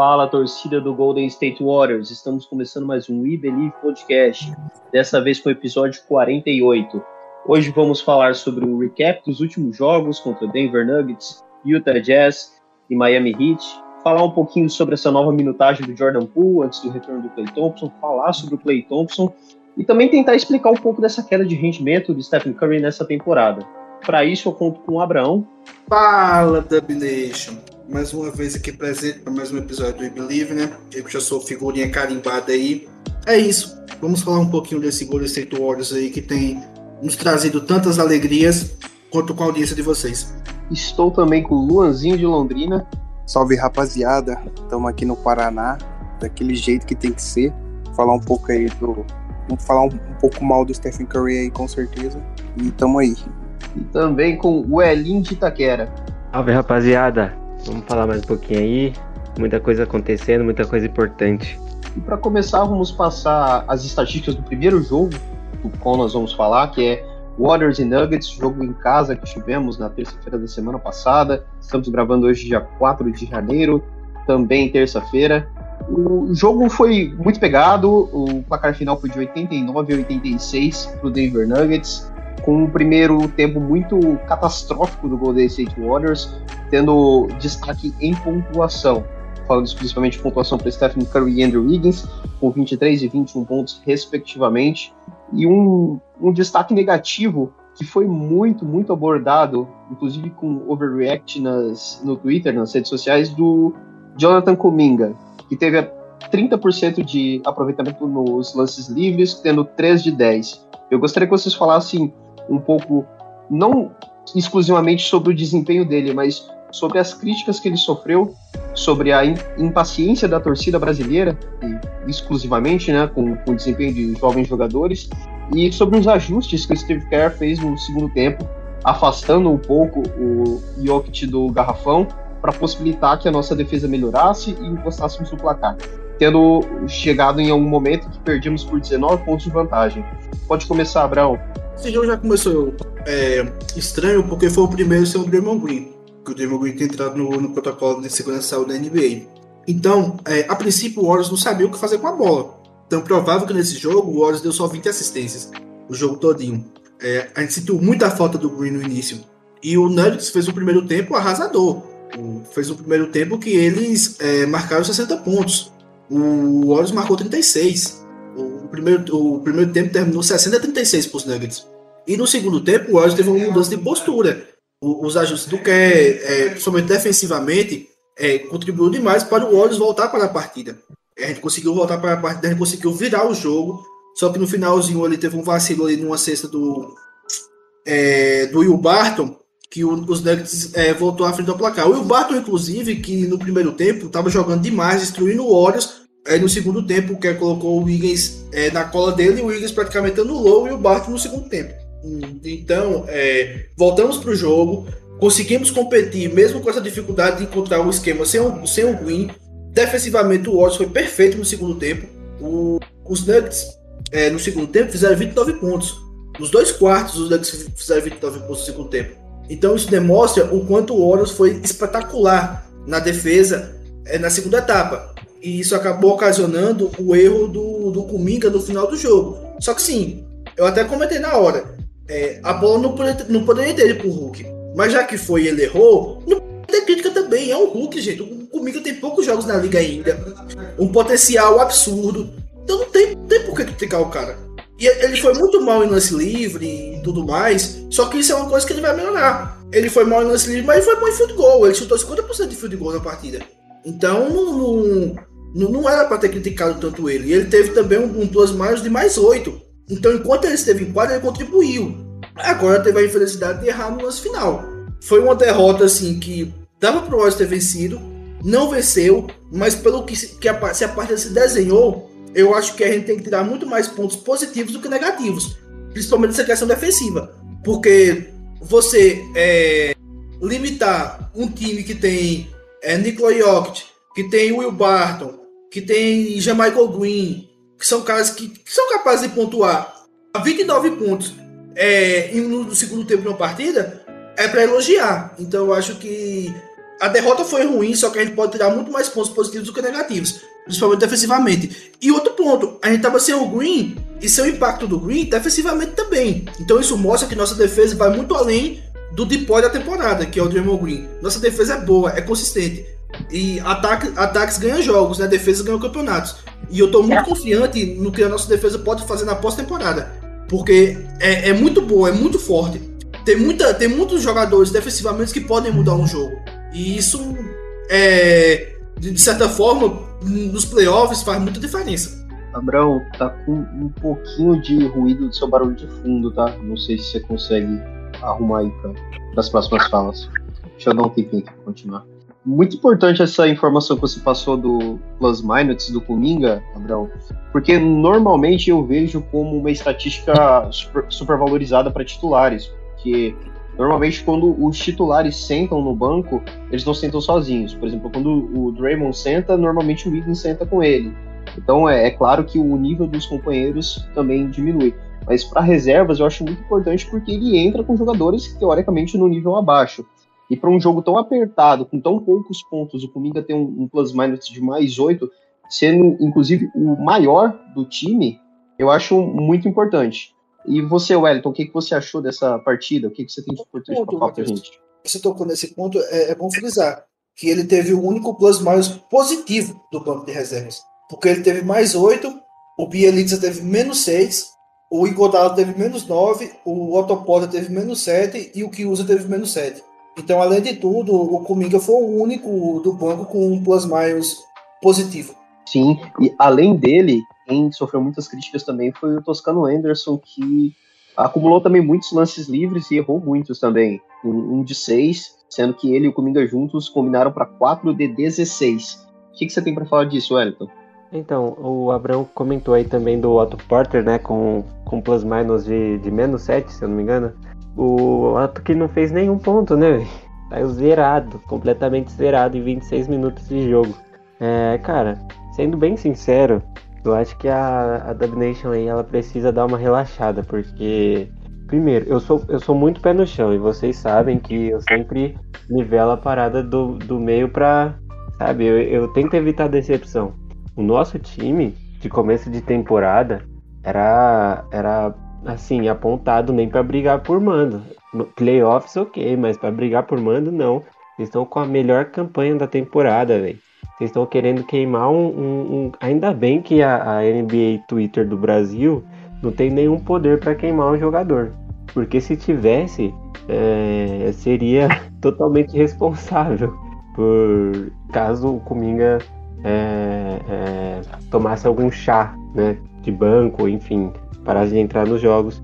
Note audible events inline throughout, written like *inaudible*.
Fala, torcida do Golden State Warriors. Estamos começando mais um We Believe Podcast, dessa vez com o episódio 48. Hoje vamos falar sobre o recap dos últimos jogos contra Denver Nuggets, Utah Jazz e Miami Heat, falar um pouquinho sobre essa nova minutagem do Jordan Poole antes do retorno do Clay Thompson, falar sobre o Clay Thompson e também tentar explicar um pouco dessa queda de rendimento do Stephen Curry nessa temporada. Para isso eu conto com o Abraão. Fala, Dub Nation! Mais uma vez aqui presente para mais um episódio do We Believe, né? Eu já sou figurinha carimbada aí. É isso. Vamos falar um pouquinho desse Golden State Warriors aí que tem nos trazido tantas alegrias quanto com a audiência de vocês. Estou também com o Luanzinho de Londrina. Salve rapaziada, estamos aqui no Paraná, daquele jeito que tem que ser. Falar um pouco aí do. Vamos falar um, um pouco mal do Stephen Curry aí, com certeza. E tamo aí. E também com o Elinho de Itaquera. Salve rapaziada, vamos falar mais um pouquinho aí. Muita coisa acontecendo, muita coisa importante. E para começar, vamos passar as estatísticas do primeiro jogo do qual nós vamos falar, que é Warriors e Nuggets, jogo em casa que tivemos na terça-feira da semana passada. Estamos gravando hoje, dia 4 de janeiro, também terça-feira. O jogo foi muito pegado, o placar final foi de 89 a 86 para o Denver Nuggets, com um primeiro tempo muito catastrófico do Golden State Warriors, tendo destaque em pontuação. Falando principalmente de pontuação para Stephen Curry e Andrew Wiggins, com 23 e 21 pontos, respectivamente. E um, um destaque negativo que foi muito, muito abordado, inclusive com overreact nas, no Twitter, nas redes sociais, do Jonathan Kuminga, que teve 30% de aproveitamento nos lances livres, tendo 3 de 10. Eu gostaria que vocês falassem um pouco, não exclusivamente sobre o desempenho dele, mas sobre as críticas que ele sofreu, sobre a impaciência da torcida brasileira, exclusivamente né, com, com o desempenho de jovens jogadores, e sobre os ajustes que o Steve Kerr fez no segundo tempo, afastando um pouco o Jokic do garrafão para possibilitar que a nossa defesa melhorasse e encostássemos no placar, tendo chegado em algum momento que perdíamos por 19 pontos de vantagem. Pode começar, Abraão. Esse jogo já começou é, estranho porque foi o primeiro sem o Draymond Green, que o Draymond Green tem entrado no, no protocolo de segurança da NBA. Então, é, a princípio, o Warriors não sabia o que fazer com a bola. Então, provável que nesse jogo o Warriors deu só 20 assistências, o jogo todinho. É, a gente sentiu muita falta do Green no início. E o Nuggets fez um primeiro tempo arrasador. O, fez um primeiro tempo que eles é, marcaram 60 pontos. O Warriors marcou 36. Primeiro, o primeiro tempo terminou 60 a 36 para os Nuggets. E no segundo tempo, o Warriors teve uma mudança de postura. O, os ajustes do que, é, principalmente defensivamente, é, contribuiu demais para o Warriors voltar para a partida. A gente conseguiu voltar para a partida, a gente conseguiu virar o jogo. Só que no finalzinho ele teve um vacilo ali numa cesta do, é, do Will Barton, que o, os Nuggets é, voltou à frente do placar. O Will Barton, inclusive, que no primeiro tempo estava jogando demais, destruindo o Warriors. Aí no segundo tempo, que colocou o Wiggins é, na cola dele, e o Wiggins praticamente anulou e o Barton no segundo tempo. Então, é, voltamos para o jogo, conseguimos competir, mesmo com essa dificuldade de encontrar um esquema sem o, sem o Green. Defensivamente, o Warriors foi perfeito no segundo tempo. O, os Nuggets, é, no segundo tempo, fizeram 29 pontos. Nos dois quartos, os Nuggets fizeram 29 pontos no segundo tempo. Então, isso demonstra o quanto o Warriors foi espetacular na defesa é, na segunda etapa. E isso acabou ocasionando o erro do, do Kuminga no final do jogo. Só que sim, eu até comentei na hora. É, a bola não poderia, não poderia ter ido pro Hulk. Mas já que foi ele errou, não tem crítica também. É um Hulk, gente. O Kuminga tem poucos jogos na liga ainda. Um potencial absurdo. Então não tem, tem por que criticar o cara. E ele foi muito mal em lance livre e tudo mais. Só que isso é uma coisa que ele vai melhorar. Ele foi mal em lance livre, mas ele foi bom em field goal. Ele chutou 50% de field goal na partida. Então não, não, não, não era para ter criticado tanto ele. E ele teve também um, um plus minus de mais 8. Então, enquanto ele esteve em quadra, ele contribuiu. Agora teve a infelicidade de errar no lance final. Foi uma derrota assim que dava pro Warriors ter vencido, não venceu, mas pelo que, que a, se a partida se desenhou, eu acho que a gente tem que tirar muito mais pontos positivos do que negativos, principalmente essa questão defensiva, porque você é, limitar um time que tem é, Nikola Jokic, que tem Will Barton, que tem Jamaica Green, que são caras que, que, são capazes de pontuar a 29 pontos é, no segundo tempo de uma partida, é para elogiar. Então eu acho que a derrota foi ruim, só que a gente pode tirar muito mais pontos positivos do que negativos, principalmente defensivamente. E outro ponto, a gente tava sem o Green e seu impacto do Green defensivamente também. Então isso mostra que nossa defesa vai muito além do depois da temporada, que é o Draymond Green. Nossa defesa é boa, é consistente. E ataque, ataques ganham jogos, né? Defesa ganha campeonatos. E eu tô muito confiante no que a nossa defesa pode fazer na pós-temporada. Porque é, é muito boa, é muito forte. Tem, muita, tem muitos jogadores defensivamente que podem mudar um jogo. E isso, é, de certa forma, nos playoffs faz muita diferença. Abraão, tá com um pouquinho de ruído do seu barulho de fundo, tá? Não sei se você consegue arrumar aí para as próximas falas. Deixa eu dar um tempinho aqui para continuar. Muito importante essa informação que você passou do plus minus do Cominga, Abraão, porque normalmente eu vejo como uma estatística super, super valorizada para titulares, porque Normalmente, quando os titulares sentam no banco, eles não sentam sozinhos. Por exemplo, quando o Draymond senta, normalmente o Wiggins senta com ele. Então, é, é claro que o nível dos companheiros também diminui. Mas para reservas, eu acho muito importante porque ele entra com jogadores teoricamente no nível abaixo. E para um jogo tão apertado, com tão poucos pontos, o Cominga tem um, um plus-minus de mais 8, sendo inclusive o maior do time, eu acho muito importante. E você, Wellington, o que, que você achou dessa partida? O que, que você tem de importante para falar para gente? Você tocou nesse ponto, é, é, bom frisar que ele teve o único plus mais positivo do banco de reservas. Porque ele teve mais 8, o Bielitsa teve menos 6, o Igodalo teve menos 9, o Otto teve menos 7 e o Kiusa teve menos 7. Então, além de tudo, o Cominga foi o único do banco com um plus mais positivo. Sim, e além dele, quem sofreu muitas críticas também foi o Toscano Anderson, que acumulou também muitos lances livres e errou muitos também. Um, um de seis, sendo que ele e o Cominga juntos combinaram para 4 de 16. O que, que você tem para falar disso, Wellington? Então, o Abraão comentou aí também do Otto Porter, né, com, com plus minus de, de menos 7, se eu não me engano. O Otto que não fez nenhum ponto, né, Saiu zerado, completamente zerado em 26 minutos de jogo. É, cara, sendo bem sincero, eu acho que a, a Dub Nation aí ela precisa dar uma relaxada, porque primeiro, eu sou, eu sou muito pé no chão e vocês sabem que eu sempre nivelo a parada do, do meio pra. Sabe, eu, eu tento evitar decepção. O nosso time de começo de temporada era, era assim, apontado nem para brigar por mando. Playoffs, ok, mas para brigar por mando, não. Eles estão com a melhor campanha da temporada, velho. Vocês estão querendo queimar um, um, um, Ainda bem que a, a, NBA Twitter do Brasil não tem nenhum poder para queimar um jogador. Porque se tivesse, é, seria *laughs* totalmente responsável por caso o Cominga é, é, tomasse algum chá, né? De banco, enfim, parasse de entrar nos jogos.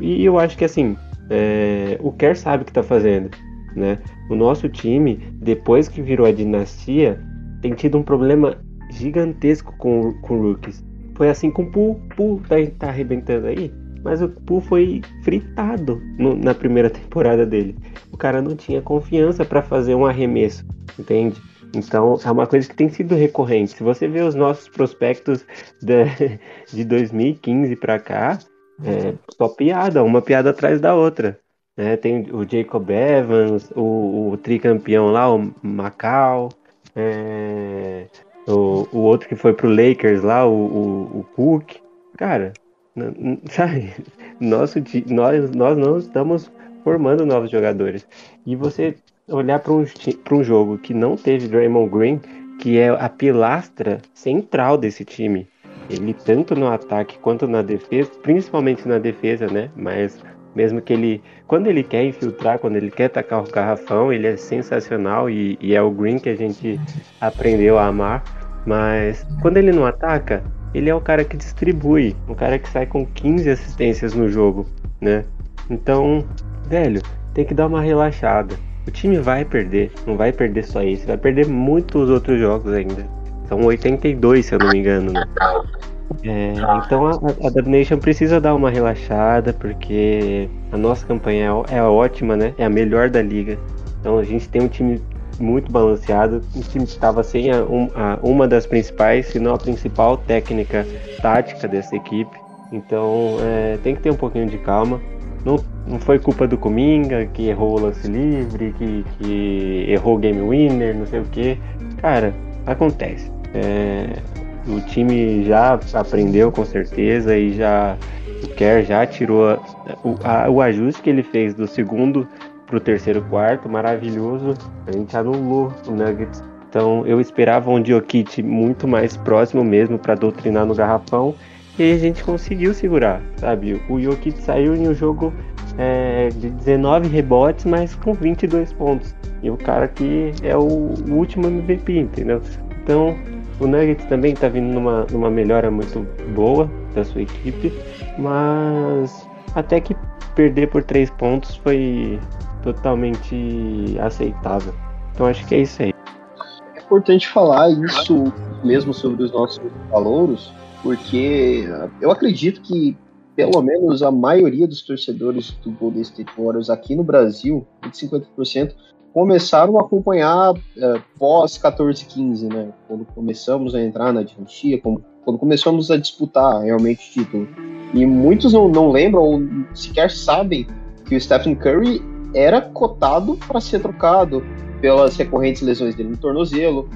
E eu acho que assim, é, o Kerr sabe o que está fazendo. Né? O nosso time, depois que virou a dinastia, tem tido um problema gigantesco com, com rookies. Foi assim com o Pool. Pool tá, tá arrebentando aí. Mas o Pool foi fritado no, na primeira *laughs* temporada dele. O cara não tinha confiança para fazer um arremesso, entende? Então é uma coisa que tem sido recorrente. Se você vê os nossos prospectos *laughs* de, de 2015 para cá, é só piada, uma piada atrás da outra. Né? Tem o Jacob Evans, o, o tricampeão lá, o Macau, é, o, o outro que foi pro Lakers lá, o, o, o Cook. Cara, *laughs* sabe? Nosso, nós, nós não estamos formando novos jogadores. E você olhar para um, um jogo que não teve Draymond Green, que é a pilastra central desse time. Ele tanto no ataque quanto na defesa, principalmente na defesa, né? Mas mesmo que ele, quando ele quer infiltrar, quando ele quer tacar o garrafão, ele é sensacional e, e é o Green que a gente aprendeu a amar. Mas quando ele não ataca, ele é o cara que distribui, o cara que sai com 15 assistências no jogo, né? Então, velho, tem que dar uma relaxada. O time vai perder. Não vai perder só esse, vai perder muitos outros jogos ainda. São 82, se eu não me engano, né? É, então a, a Dub Nation precisa dar uma relaxada, porque a nossa campanha é, é ótima, né? É a melhor da liga. Então a gente tem um time muito balanceado, um time estava sem a, um, a, uma das principais, se não a principal técnica tática dessa equipe. Então é, tem que ter um pouquinho de calma. Não, não foi culpa do Cominga, que errou o lance livre, que, que errou o game winner, não sei o que. Cara, acontece. É, o time já aprendeu com certeza e já o Kerr já tirou o, a, o ajuste que ele fez do segundo para o terceiro quarto, maravilhoso. A gente anulou o Nuggets. Então eu esperava um Jokic muito mais próximo mesmo para doutrinar no garrafão e a gente conseguiu segurar, sabe? O Jokic saiu em um jogo é, de 19 rebotes, mas com 22 pontos. E o cara que é o último MVP, entendeu? Então o Nuggets também está vindo numa, numa melhora muito boa da sua equipe, mas até que perder por três pontos foi totalmente aceitável. Então acho que é isso aí. É importante falar isso mesmo sobre os nossos calouros, porque eu acredito que pelo menos a maioria dos torcedores do Golden State Warriors aqui no Brasil, 50%, começaram a acompanhar é, pós 14-15, né? Quando começamos a entrar na dinastia, quando começamos a disputar realmente título. E muitos não, não lembram ou sequer sabem que o Stephen Curry era cotado para ser trocado pelas recorrentes lesões dele no tornozelo.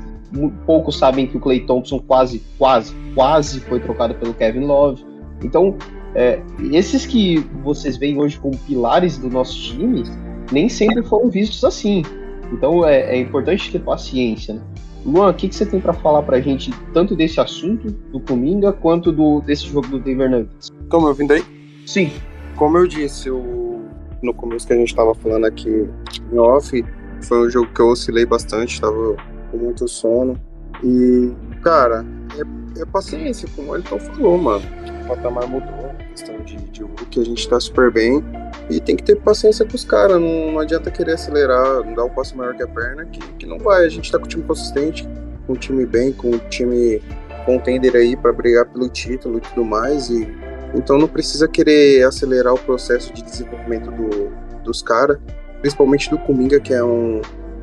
Poucos sabem que o Clay Thompson quase, quase, quase foi trocado pelo Kevin Love. Então, é, esses que vocês veem hoje como pilares do nosso time, nem sempre foram vistos assim. Então é, é importante ter paciência. Né? Luan, o que, que você tem para falar para a gente tanto desse assunto do Cominga quanto do, desse jogo do Denver Nuggets? Estão me ouvindo aí? Sim. Como eu disse o, no começo que a gente estava falando aqui em off, foi um jogo que eu oscilei bastante, estava com muito sono. E, cara, é, é paciência, como ele falou, mano. O patamar mudou, questão de, de que a gente tá super bem. E tem que ter paciência com os caras, não, não, adianta querer acelerar, não dar um passo maior que a perna, que, que não vai. A gente tá com um time consistente, com um time bem, com um time contender aí para brigar pelo título e tudo mais. E, então não precisa querer acelerar o processo de desenvolvimento do, dos caras, principalmente do Kuminga, que é um,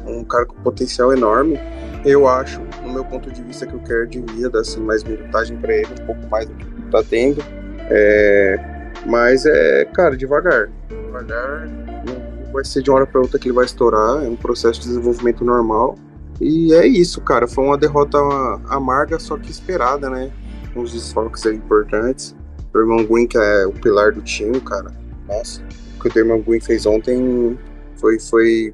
um cara com potencial enorme. Eu acho, no meu ponto de vista, que o Kerr devia dar assim, mais minutagem para ele, um pouco mais do que tá tendo. É, mas é, cara, devagar. Devagar. Não vai ser de uma hora para outra que ele vai estourar. É um processo de desenvolvimento normal. E é isso, cara. Foi uma derrota amarga, só que esperada, né? Os desfalques aí importantes. O irmão Green, que é o pilar do time, cara. Nossa, o que o irmão Green fez ontem foi, foi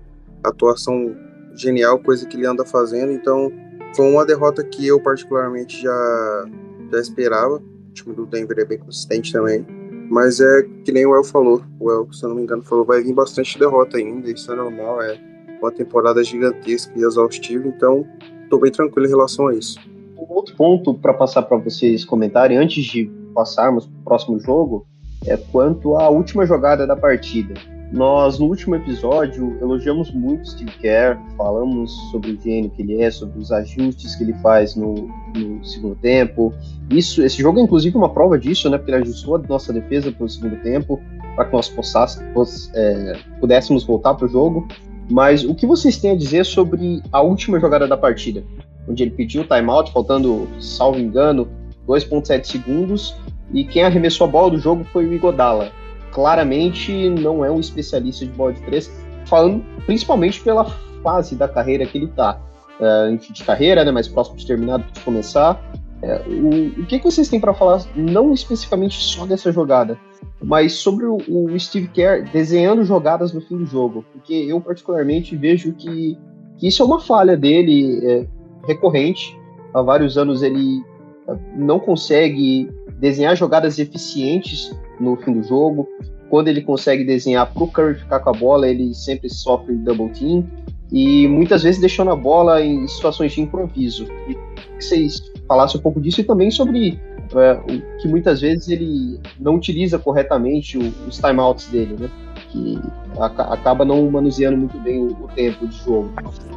atuação genial, coisa que ele anda fazendo. Então, foi uma derrota que eu particularmente já, já esperava. O time do Denver é bem consistente também. Mas é que nem o El falou. O El, se eu não me engano, falou vai vir bastante derrota ainda. Isso é normal. É uma temporada gigantesca e exaustiva. Então, estou bem tranquilo em relação a isso. Um outro ponto para passar para vocês comentarem antes de passarmos para o próximo jogo é quanto à última jogada da partida. Nós, no último episódio, elogiamos muito Steve Kerr, falamos sobre o gênio que ele é, sobre os ajustes que ele faz no, no segundo tempo. Isso, esse jogo é inclusive uma prova disso, né? Porque ele ajustou a nossa defesa para o segundo tempo, para que nós possássemos, é, pudéssemos voltar para o jogo. Mas o que vocês têm a dizer sobre a última jogada da partida? Onde ele pediu o timeout, faltando, salvo engano, 2,7 segundos, e quem arremessou a bola do jogo foi o Igodala claramente não é um especialista de bola de três, falando principalmente pela fase da carreira que ele está. É, enfim, de carreira, né, mais próximo de terminar de começar. É, o, o que, que vocês têm para falar, não especificamente só dessa jogada, mas sobre o, o, Steve Kerr desenhando jogadas no fim do jogo? Porque eu, particularmente, vejo que, que isso é uma falha dele é, recorrente. Há vários anos ele é, não consegue desenhar jogadas eficientes no fim do jogo. Quando ele consegue desenhar para o Curry ficar com a bola, ele sempre sofre double team e muitas vezes deixando a bola em situações de improviso. E que vocês falassem um pouco disso e também sobre é, que muitas vezes ele não utiliza corretamente os timeouts dele, né? que aca- acaba não manuseando muito bem o, tempo de jogo.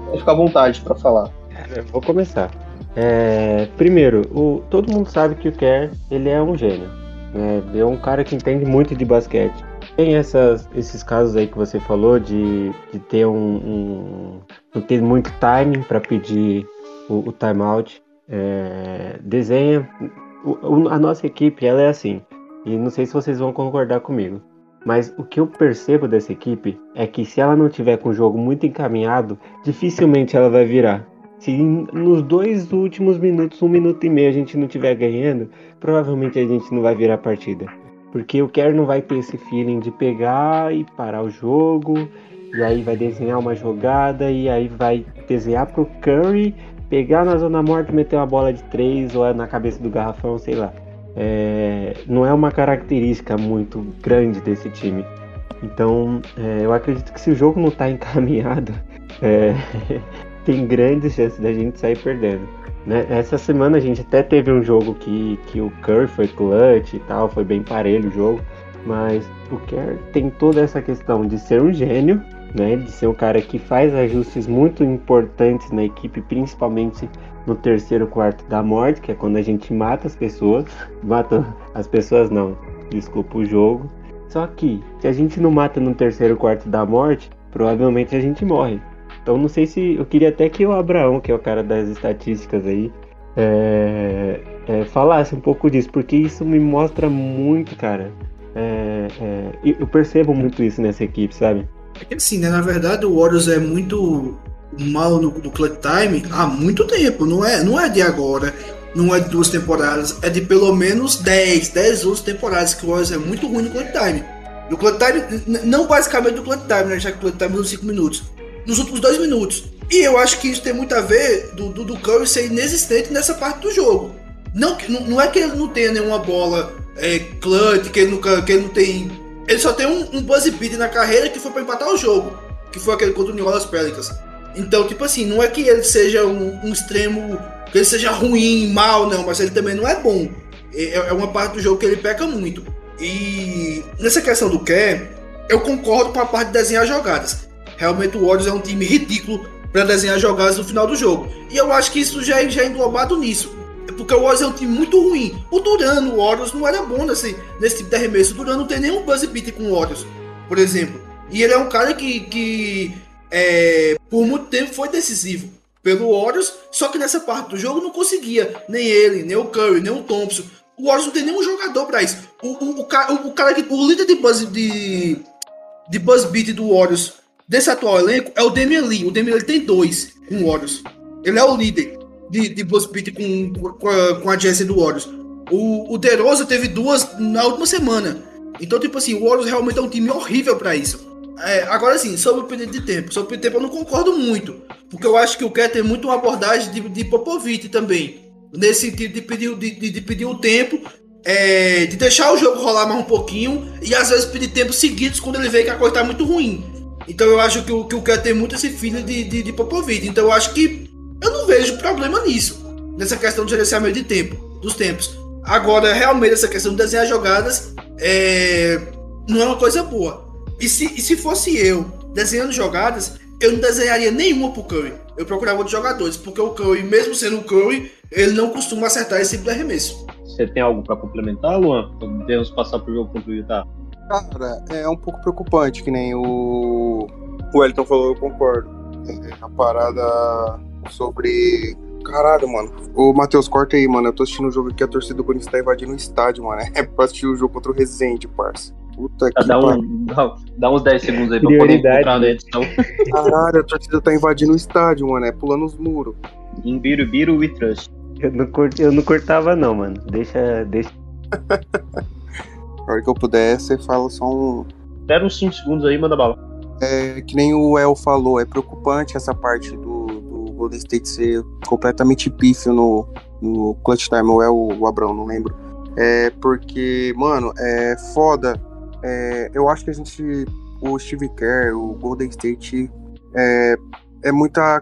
Pode ficar à vontade para falar. Eu vou começar. É, primeiro, o, todo mundo sabe que o Kerr ele é um gênio. Né? É um cara que entende muito de basquete. Tem essas, esses casos aí que você falou de, de ter um, não ter muito timing para pedir o, o timeout. É, desenha. o- a nossa equipe ela é assim. E não sei se vocês vão concordar comigo. Mas o que eu percebo dessa equipe é que se ela não tiver com o jogo muito encaminhado, dificilmente ela vai virar. Se nos dois últimos minutos, um minuto e meio, a gente não estiver ganhando, provavelmente a gente não vai virar a partida. Porque o Kerr não vai ter esse feeling de pegar e parar o jogo, e aí vai desenhar uma jogada, e aí vai desenhar pro Curry, pegar na zona morta, meter uma bola de três ou é na cabeça do garrafão, sei lá. É, não é uma característica muito grande desse time. Então, é, eu acredito que se o jogo não está *laughs* encaminhado, é, tem grandes chances da gente sair perdendo. Né? Essa semana a gente até teve um jogo que, que o Curry foi clutch e tal, foi bem parelho o jogo, mas o Kerr tem toda essa questão de ser um gênio, né? de ser um cara que faz ajustes muito importantes na equipe, principalmente no terceiro quarto da morte, que é quando a gente mata as pessoas. Mata as pessoas não, desculpa o jogo. Só que se a gente não mata no terceiro quarto da morte, provavelmente a gente morre. Então não sei se. Eu queria até que o Abraão, que é o cara das estatísticas aí, é, é, falasse um pouco disso, porque isso me mostra muito, cara. É, é, eu percebo muito isso nessa equipe, sabe? É que assim, né? Na verdade, o Warriors é muito mal no, no clutch time há muito tempo. Não é, não é de agora, não é de duas temporadas, é de pelo menos 10, 10 outras temporadas que o Warriors é muito ruim no clutch time. No clutch time, não basicamente no clutch time, né? Já que o clutch time é nos 5 minutos. Nos últimos dois minutos. E eu acho que isso tem muito a ver do, do, do Curry ser inexistente nessa parte do jogo. Não, não, é que ele não tenha nenhuma bola é, clutch, que ele, nunca, que ele não tem. Ele só tem um, um buzz beat na carreira que foi pra empatar o jogo. Que foi aquele contra o New Orleans Pelicans. Então, tipo assim, não é que ele seja um, um extremo. Que ele seja ruim, mal, não, mas ele também não é bom. É, é uma parte do jogo que ele peca muito. E nessa questão do Kerr, eu concordo com a parte de desenhar jogadas. Realmente o Warriors é um time ridículo para desenhar jogadas no final do jogo. E eu acho que isso já é, já é englobado nisso. É Porque o Warriors é um time muito ruim. O Duran no Warriors não era bom nesse, nesse tipo de arremesso. O Duran não tem nenhum buzz beat com o Warriors, por exemplo. E ele é um cara que, que é, por muito tempo foi decisivo pelo Warriors, só que nessa parte do jogo não conseguia. Nem ele, nem o Curry, nem o Thompson. O Warriors não tem nenhum jogador para isso. O, o, o, o, o cara que. O líder de buzz, de, de buzz beat do Warriors desse atual elenco é o Damian Lee. O Damian Lee tem dois com o Warriors. Ele é o líder de, de buzz com, com, a, com a Jesse do Warriors. O, o DeRozan teve duas na última semana. Então, tipo assim, o Warriors realmente é um time horrível para isso. É, agora sim, sobre o pedido de tempo. Sobre o tempo eu não concordo muito. Porque eu acho que o Kerr tem muito uma abordagem de, de Popovich também. Nesse sentido de pedir, de, de- de pedir o tempo, é, de deixar o jogo rolar mais um pouquinho e às vezes pedir tempos seguidos quando ele vê que a coisa tá muito ruim. Então eu acho que o, que Kerr tem muito esse filho de, de, de Popovich. Então eu acho que eu não vejo problema nisso. Nessa questão de gerenciamento de tempo, dos tempos. Agora, realmente, essa questão de desenhar jogadas é, não é uma coisa boa. E se, e se fosse eu desenhando jogadas, eu não desenharia nenhuma pro Curry. Eu procurava outros jogadores, porque o Curry, mesmo sendo o Curry, ele não costuma acertar esse tipo de arremesso. Você tem algo pra complementar, Luan? Podemos passar pro jogo contra o? Cara, é um pouco preocupante, que nem o, o Elton falou, eu concordo. É, a parada sobre. Caralho, mano. Ô, Matheus, corta aí, mano. Eu tô assistindo o jogo aqui, a torcida do Corinthians tá invadindo o estádio, mano. É pra assistir o jogo contra o Resende, parça. Puta que dá, pariu. um, dá, dá uns 10 segundos aí pra poder Prioridade. encontrar na edição. Caralho, a torcida tá invadindo o estádio, mano. É pulando os muros. Em Birubiru we trust. Eu não, cur- eu não curtava não, mano. Deixa, deixa. *laughs* A hora que eu puder, você fala só um. Espera uns 5 segundos aí, manda bala. É que nem o El falou, é preocupante essa parte do, do Golden State ser completamente pífio no, no clutch time, ou é o, o Abrão, não lembro. É porque, mano, é foda. É, eu acho que a gente, o Steve Kerr, o Golden State, é, é muita,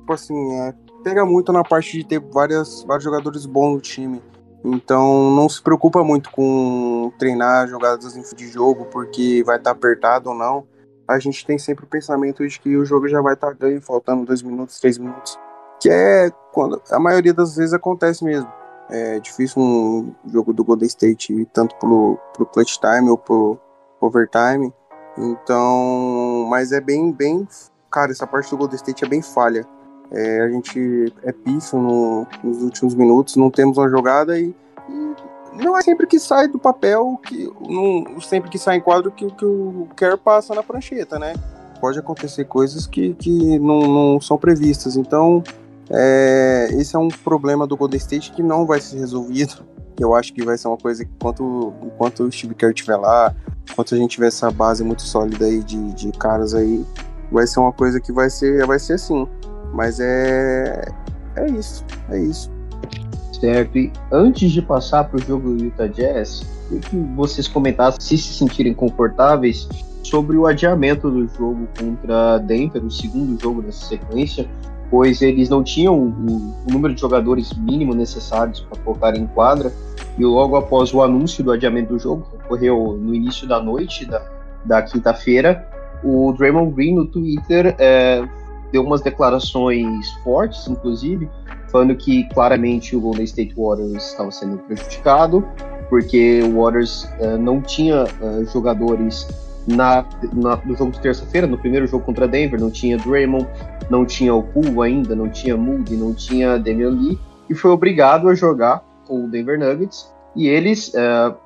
tipo assim, é, pega muito na parte de ter várias, vários jogadores bons no time. Então não se preocupa muito com treinar jogadas de jogo porque vai estar tá apertado ou não. A gente tem sempre o pensamento de que o jogo já vai estar tá ganho, faltando dois minutos, três minutos. Que é quando a maioria das vezes acontece mesmo. É difícil um jogo do Golden State, tanto pro, pro clutch time ou pro overtime. Então, mas é bem, bem. Cara, essa parte do Golden State é bem falha. É, a gente é pífio no, nos últimos minutos, não temos uma jogada e, e, não é sempre que sai do papel, que não, sempre que sai em quadro que, que o Kerr passa na prancheta, né? Pode acontecer coisas que, que não, não são previstas. Então, é, esse é um problema do Golden State que não vai ser resolvido. Eu acho que vai ser uma coisa que enquanto, enquanto o Steve Kerr estiver lá, enquanto a gente tiver essa base muito sólida aí de, de caras aí, vai ser uma coisa que vai ser, vai ser assim. Mas é. É isso. É isso. Certo. E antes de passar para o jogo do Utah Jazz, queria que vocês comentassem se se sentirem confortáveis sobre o adiamento do jogo contra Denver, o segundo jogo dessa sequência, pois eles não tinham o, o número de jogadores mínimo necessários para colocar em quadra. E logo após o anúncio do adiamento do jogo, que ocorreu no início da noite da, da quinta-feira, o Draymond Green no Twitter é, deu umas declarações fortes, inclusive, falando que claramente o Golden State Warriors estava sendo prejudicado, porque o Warriors uh, não tinha uh, jogadores na, na, no jogo de terça-feira, no primeiro jogo contra Denver, não tinha Draymond, não tinha o Poole ainda, não tinha Moody, não tinha Damian Lee, e foi obrigado a jogar com o Denver Nuggets, e eles uh,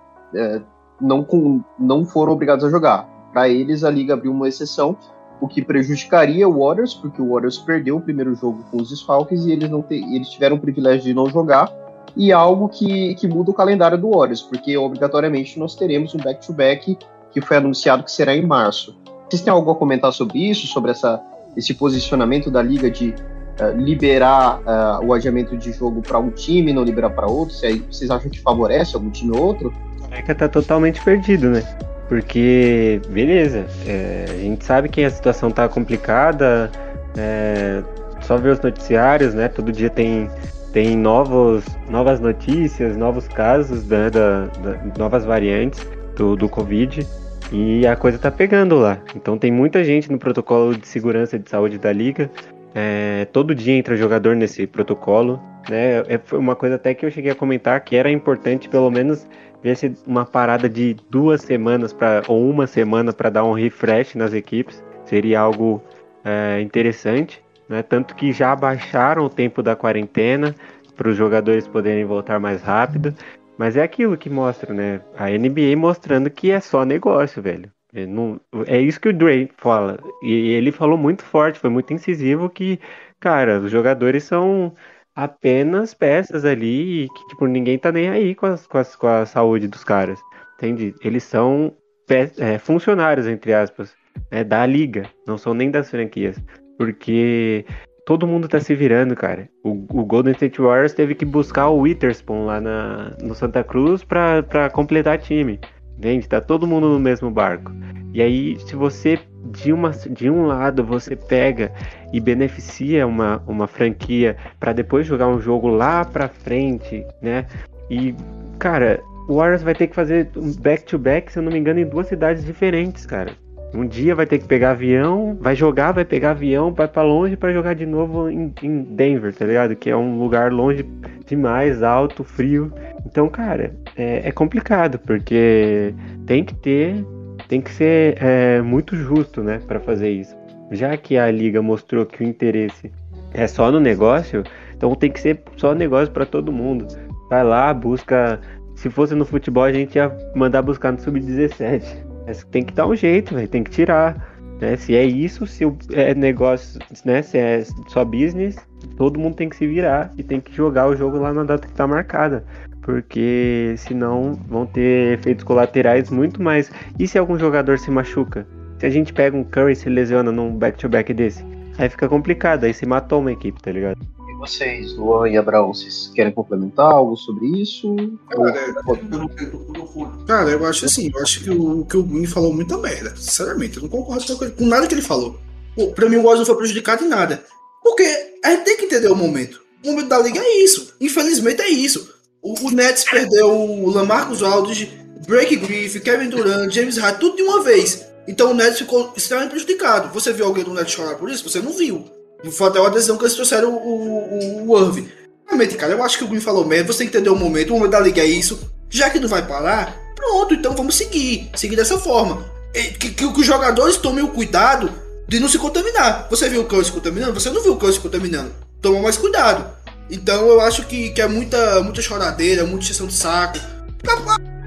não, com, não foram obrigados a jogar. Para eles, a liga abriu uma exceção o que prejudicaria o Warriors, porque o Warriors perdeu o primeiro jogo com os desfalques e eles, não te, eles tiveram o privilégio de não jogar, e algo que, que muda o calendário do Warriors, porque obrigatoriamente nós teremos um back-to-back -back que foi anunciado que será em março. Vocês têm algo a comentar sobre isso, sobre essa, esse posicionamento da liga de uh, liberar uh, o adiamento de jogo para um time, não liberar para outro? Se aí vocês acham que favorece algum time ou outro? É que tá totalmente perdido, né? Porque, beleza, é, a gente sabe que a situação tá complicada, é, só ver os noticiários, né? Todo dia tem, tem novos, novas notícias, novos casos, né, da, da, novas variantes do, do Covid. E a coisa tá pegando lá. Então tem muita gente no protocolo de segurança de saúde da liga. É, todo dia entra jogador nesse protocolo. Né? É, foi uma coisa até que eu cheguei a comentar que era importante pelo menos ver uma parada de duas semanas para ou uma semana para dar um refresh nas equipes seria algo é, interessante, né? Tanto que já abaixaram o tempo da quarentena para os jogadores poderem voltar mais rápido. Mas é aquilo que mostra, né? A NBA mostrando que é só negócio, velho. É, não, é isso que o Dre fala. E ele falou muito forte, foi muito incisivo que, cara, os jogadores são apenas peças ali e que, tipo, ninguém tá nem aí com, as, com, as, com a saúde dos caras. Entende? Eles são é, funcionários, entre aspas, né, da liga, não são nem das franquias. Porque todo mundo tá se virando, cara. O, o Golden State Warriors teve que buscar o Witherspoon lá na, no Santa Cruz pra, pra completar time. Entende? Tá todo mundo no mesmo barco. E aí, se você de, uma, de um lado você pega e beneficia uma, uma franquia para depois jogar um jogo lá pra frente, né? E, cara, o Warriors vai ter que fazer um back-to-back, se eu não me engano, em duas cidades diferentes, cara. Um dia vai ter que pegar avião, vai jogar, vai pegar avião, vai para longe para jogar de novo em, em, Denver, tá ligado? Que é um lugar longe demais, alto, frio. Então, cara, é, é complicado, porque tem que ter tem que ser é, muito justo, né, para fazer isso. Já que a liga mostrou que o interesse é só no negócio, então tem que ser só negócio para todo mundo. Vai lá, busca. Se fosse no futebol, a gente ia mandar buscar no sub-17. Mas tem que dar um jeito, véio, tem que tirar. Né? Se é isso, se é negócio, né? Se é só business, todo mundo tem que se virar e tem que jogar o jogo lá na data que tá marcada porque senão vão ter efeitos colaterais muito mais. E se algum jogador se machuca? Se a gente pega um Curry e se lesiona num back-to-back desse, aí fica complicado, aí se matou uma equipe, tá ligado? E vocês, Luan e Abraão, vocês querem complementar algo sobre isso? Cara, Ou... cara eu acho assim, eu acho que o que o Green falou muita merda. Sinceramente, eu não concordo com nada que ele falou. Pô, pra mim o Warriors não foi prejudicado em nada. Porque a gente tem que entender o momento. O momento da liga é isso. Infelizmente é isso O, o Nets perdeu o Lamarcus Aldridge, Drake Griffin, Kevin Durant, James Harden, tudo de uma vez. Então o Nets ficou extremamente prejudicado. Você viu alguém do Nets chorar por isso? Você não viu. Foi até uma decisão que eles trouxeram o, o, o Irving. Realmente, cara, eu acho que o Green falou mesmo. Você entender o momento. O momento da liga é isso. Já que não vai parar, pronto, então vamos seguir. Seguir dessa forma. Que, que, que os jogadores tomem o cuidado de não se contaminar. Você viu o Curry se contaminando? Você não viu o Curry se contaminando. Toma mais cuidado. Então eu acho que, que é muita, muita choradeira, muita extensão de saco.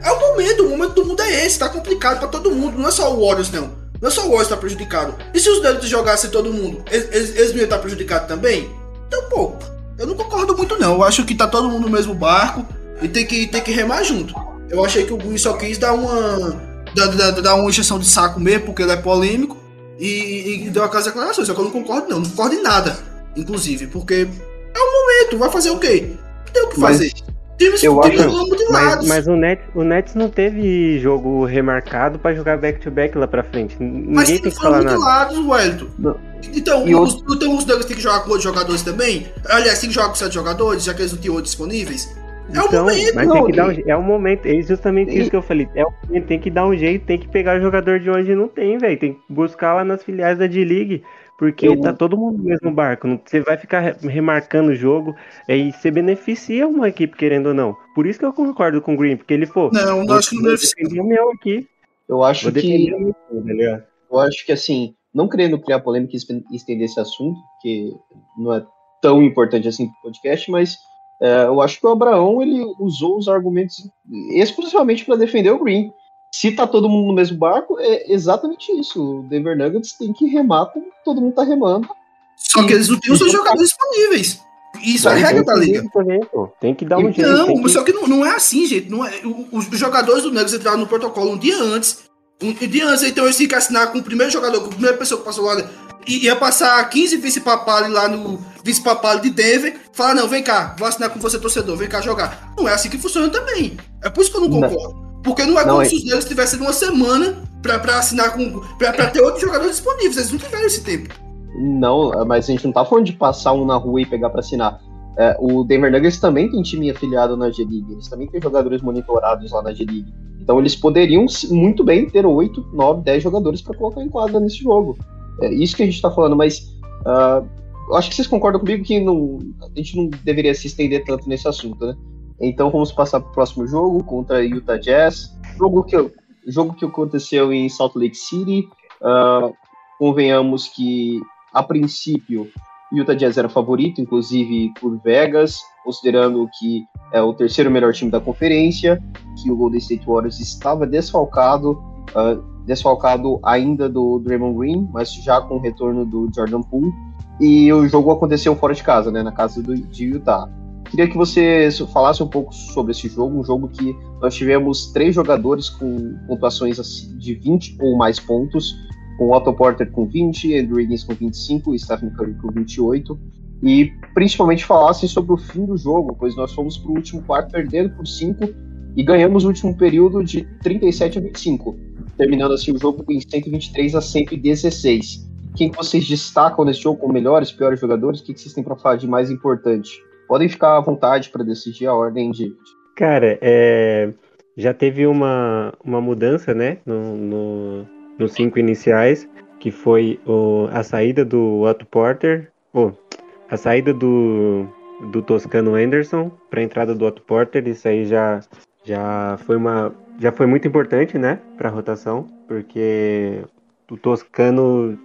É o momento, o momento do mundo é esse, tá complicado para todo mundo, não é só o Warriors não. Não é só o Warriors tá prejudicado. E se os Nuggets jogassem todo mundo, eles, eles, eles iam estar prejudicados também? Então, pô, eu não concordo muito não. Eu acho que tá todo mundo no mesmo barco e tem que, tem que remar junto. Eu achei que o Gui só quis dar uma. Dar, dar, dar uma injeção de saco mesmo, porque ele é polêmico. E, e deu aquelas declarações. Só que eu não concordo, não. Não concordo em nada. Inclusive, porque é o momento. Vai fazer o quê? Tem o que fazer. Times, eu times acho, de Mas, mas o, Nets, o Nets não teve jogo remarcado pra jogar back-to-back lá pra frente. Ninguém mas tem que falar nada. lados, Wellington. Então, E os, então os Nuggets têm que jogar com outros jogadores também? Aliás, tem que jogar com sete jogadores, já que eles não tinham outros disponíveis? É o Então, momento. mas não, tem que dar um, é o momento, é justamente e- isso que eu falei. É o momento, tem que dar um jeito, tem que pegar jogador de onde não tem, velho. Tem que buscar lá nas filiais da D-League. Porque Eu- tá todo mundo no mesmo barco. Você vai ficar re- remarcando o jogo e você beneficia uma equipe, querendo ou não. Por isso que eu concordo com o Green, porque ele falou. Não, não acho que não vou deve ser. defender o meu aqui. Eu acho Vou que meu, tá ligado? eu acho que assim, não querendo criar polêmica e estender esse assunto, que não é tão importante assim pro podcast, mas é, eu acho que o Abraão ele usou os argumentos exclusivamente para defender o Green. Se tá todo mundo no mesmo barco, é exatamente isso. O Denver Nuggets tem que remar como todo mundo tá remando. Só que eles não têm os seus jogadores disponíveis. Isso é a Tem regra da liga. pô. Tem que dar um jeito. Não, só que não, não é assim, gente. Não é, os jogadores do Nuggets entraram no protocolo um dia antes. Um dia antes, então eles tinham que assinar com o primeiro jogador, com a primeira pessoa que passou lá. E ia passar 15 vice-papali lá no vice-papali de Denver. Falar, não, vem cá, vou assinar com você, torcedor, vem cá jogar. Não é assim que funciona também. É por isso que eu não Não. Porque não é Não, como é- se os Nuggets tivessem uma semana pra assinar com. Pra ter outros jogadores disponíveis. Eles não tiveram esse tempo. Não, mas a gente não tá falando de passar um na rua e pegar para assinar. É, o Denver Nuggets também tem time afiliado na G-League, eles também têm jogadores monitorados lá na G-League. Então eles poderiam muito bem ter 8, 9, 10 jogadores para colocar em quadra nesse jogo. É isso que a gente tá falando, mas eu acho que vocês concordam comigo que não, a gente não deveria se estender tanto nesse assunto, né? Então vamos passar pro próximo jogo contra Utah Jazz. Jogo que, jogo que aconteceu em Salt Lake City. Ah, convenhamos que, a princípio, Utah Jazz era favorito, inclusive por Vegas, considerando que é o terceiro melhor time da conferência, que o Golden State Warriors estava desfalcado, ah, desfalcado ainda do Draymond Green, mas já com o retorno do Jordan Poole. E o jogo aconteceu fora de casa, né, na casa do, de Utah. Queria que você falasse um pouco sobre esse jogo, um jogo que nós tivemos três jogadores com pontuações assim, de 20 ou mais pontos, com Otto Porter com 20, Andrew Wiggins com 25 e Stephen Curry com 28. E principalmente falassem sobre o fim do jogo, pois nós fomos para o último quarto perdendo por 5 e ganhamos o último período de 37 a 25, terminando assim o jogo em 123 a 116. Quem que vocês destacam nesse jogo como melhores, piores jogadores? O que, que vocês têm para falar de mais importante? Podem ficar à vontade para decidir a ordem de. Cara, é, já teve uma, uma mudança, né, no, no- nos cinco iniciais, que foi o, a saída do Otto Porter, oh, a saída do, do Toscano Anderson para a entrada do Otto Porter, isso aí já, já foi uma já foi muito importante, né, para a rotação, porque o Toscano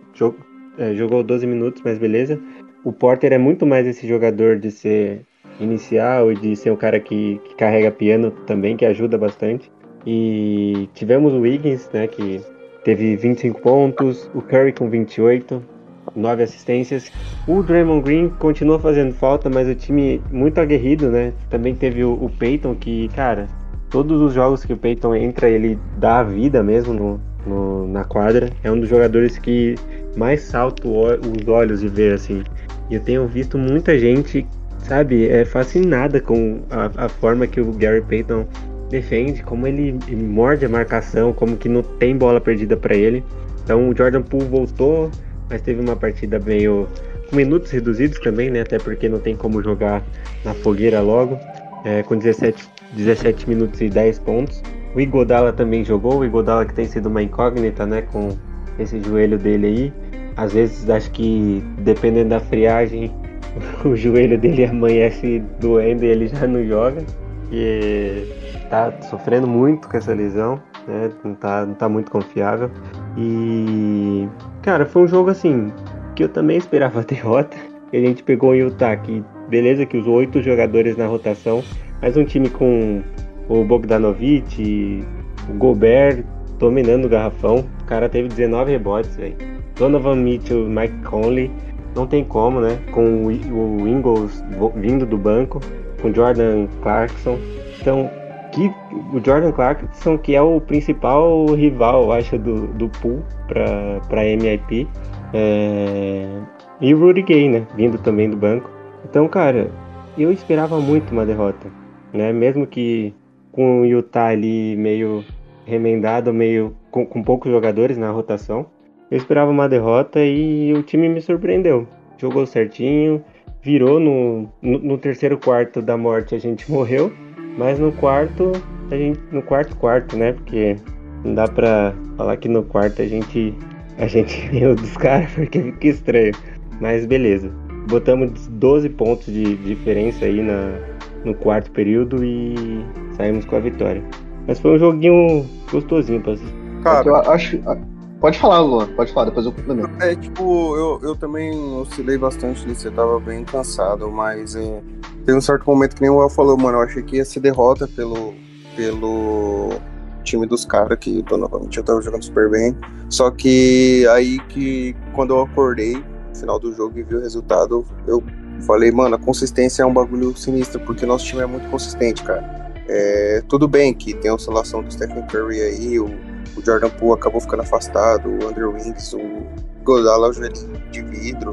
é, jogou 12 minutos, mas beleza. O Porter é muito mais esse jogador de ser inicial e de ser um cara que, que carrega piano também, que ajuda bastante. E tivemos o Wiggins, né, que teve 25 pontos, o Curry com 28, 9 assistências. O Draymond Green continua fazendo falta, mas o time muito aguerrido, né? Também teve o, o Peyton, que, cara, todos os jogos que o Peyton entra, ele dá a vida mesmo no, no- na quadra. É um dos jogadores que mais salta o ó- os olhos de ver, assim. E eu tenho visto muita gente, sabe, é fascinada com a, a forma que o Gary Payton defende, como ele morde a marcação, como que não tem bola perdida para ele. Então o Jordan Poole voltou, mas teve uma partida meio com minutos reduzidos também, né? Até porque não tem como jogar na fogueira logo. é, com 17, 17 minutos e 10 pontos. O Igodala também jogou, o Igodala que tem sido uma incógnita, né, com esse joelho dele aí. Às vezes acho que dependendo da friagem, *laughs* o joelho dele amanhece doendo e ele já não joga. E tá sofrendo muito com essa lesão, né? Não tá, não tá muito confiável. E cara, foi um jogo assim que eu também esperava *laughs* derrota. A gente pegou o Utah que beleza que usou oito jogadores na rotação, mas um time com o Bogdanovic, o Gobert dominando o garrafão. O cara teve 19 rebotes, velho. Donovan Mitchell, Mike Conley, não tem como, né? Com o Ingles vindo do banco, com Jordan Clarkson. Então, que o Jordan Clarkson, que é o principal rival, eu acho, do, do pool para MIP. É... E o Rudy Gay, né? Vindo também do banco. Então, cara, eu esperava muito uma derrota, né? Mesmo que com o Utah ali meio remendado, meio com, com poucos jogadores na rotação. Eu esperava uma derrota e o time me surpreendeu. Jogou certinho, virou no, no, no, terceiro quarto da morte a gente *laughs* morreu, mas no quarto a gente no quarto quarto, né? Porque não dá pra falar que no quarto a gente a gente *laughs* ganhou dos caras porque fica estranho. Mas beleza. Botamos 12 pontos de diferença aí na, no quarto período e saímos com a vitória. Mas foi um joguinho gostosinho pra assistir. Cara, eu acho. Pode falar, Luan, pode falar, depois eu complemento. É, tipo, eu, eu também oscilei bastante nisso, eu tava bem cansado, mas é, tem um certo momento que nem o El falou, mano, eu achei que ia ser derrota pelo, pelo time dos caras, que novamente eu tava jogando super bem. Só que aí que quando eu acordei, no final do jogo e vi o resultado, eu falei, mano, a consistência é um bagulho sinistro, porque nosso time é muito consistente, cara. É, tudo bem que tem a oscilação do Stephen Curry aí, o Jordan Poole acabou ficando afastado, o Andrew Wiggins, o Godala, o joelhinho de vidro,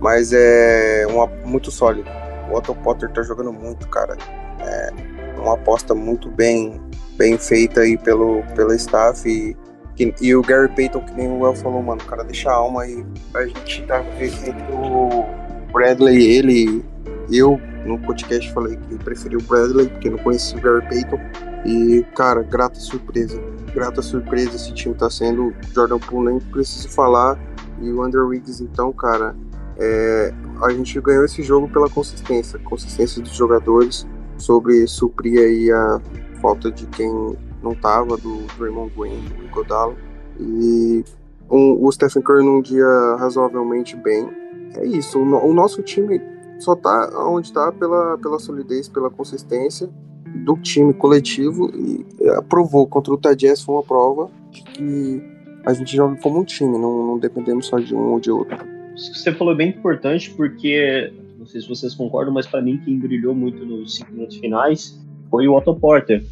mas é uma, muito sólido. O Otto Potter tá jogando muito, cara. É uma aposta muito bem, bem feita aí pelo, pela staff e, e o Gary Payton, que nem o Well falou, mano, o cara deixa a alma e a gente tá entre o Bradley ele, eu no podcast falei que preferi o Bradley, porque não conhecia o Gary Payton. E, cara, grata surpresa. Grata surpresa esse time tá sendo. Jordan Poole nem preciso falar. E o Andrew então, cara, é, a gente ganhou esse jogo pela consistência. Consistência dos jogadores sobre suprir aí a falta de quem não tava, do Draymond Green, do Godalo. E um, o Stephen Curry num dia razoavelmente bem. É isso, o, o nosso time só tá onde tá pela, pela solidez, pela consistência do time coletivo e aprovou contra o Tadjess foi uma prova de que a gente joga como um time, não, não dependemos só de um ou de outro. Isso que você falou é bem importante porque não sei se vocês concordam, mas para mim quem brilhou muito nos cinco minutos finais foi o Otto Porter.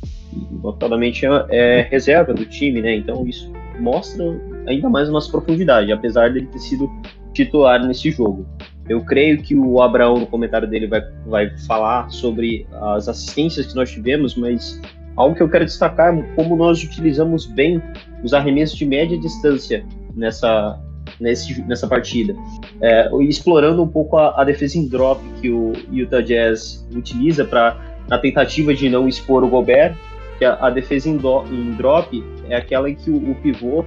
Notadamente é, é reserva do time, né? Então isso mostra ainda mais a nossa profundidade, apesar dele ter sido titular nesse jogo. Eu creio que o Abraão, no comentário dele, vai, vai falar sobre as assistências que nós tivemos, mas algo que eu quero destacar é como nós utilizamos bem os arremessos de média distância nessa, nesse, nessa partida. É, explorando um pouco a, a, defesa em drop que o Utah Jazz utiliza para na tentativa de não expor o Gobert, que a, a defesa em, do, em, drop é aquela em que o, o pivô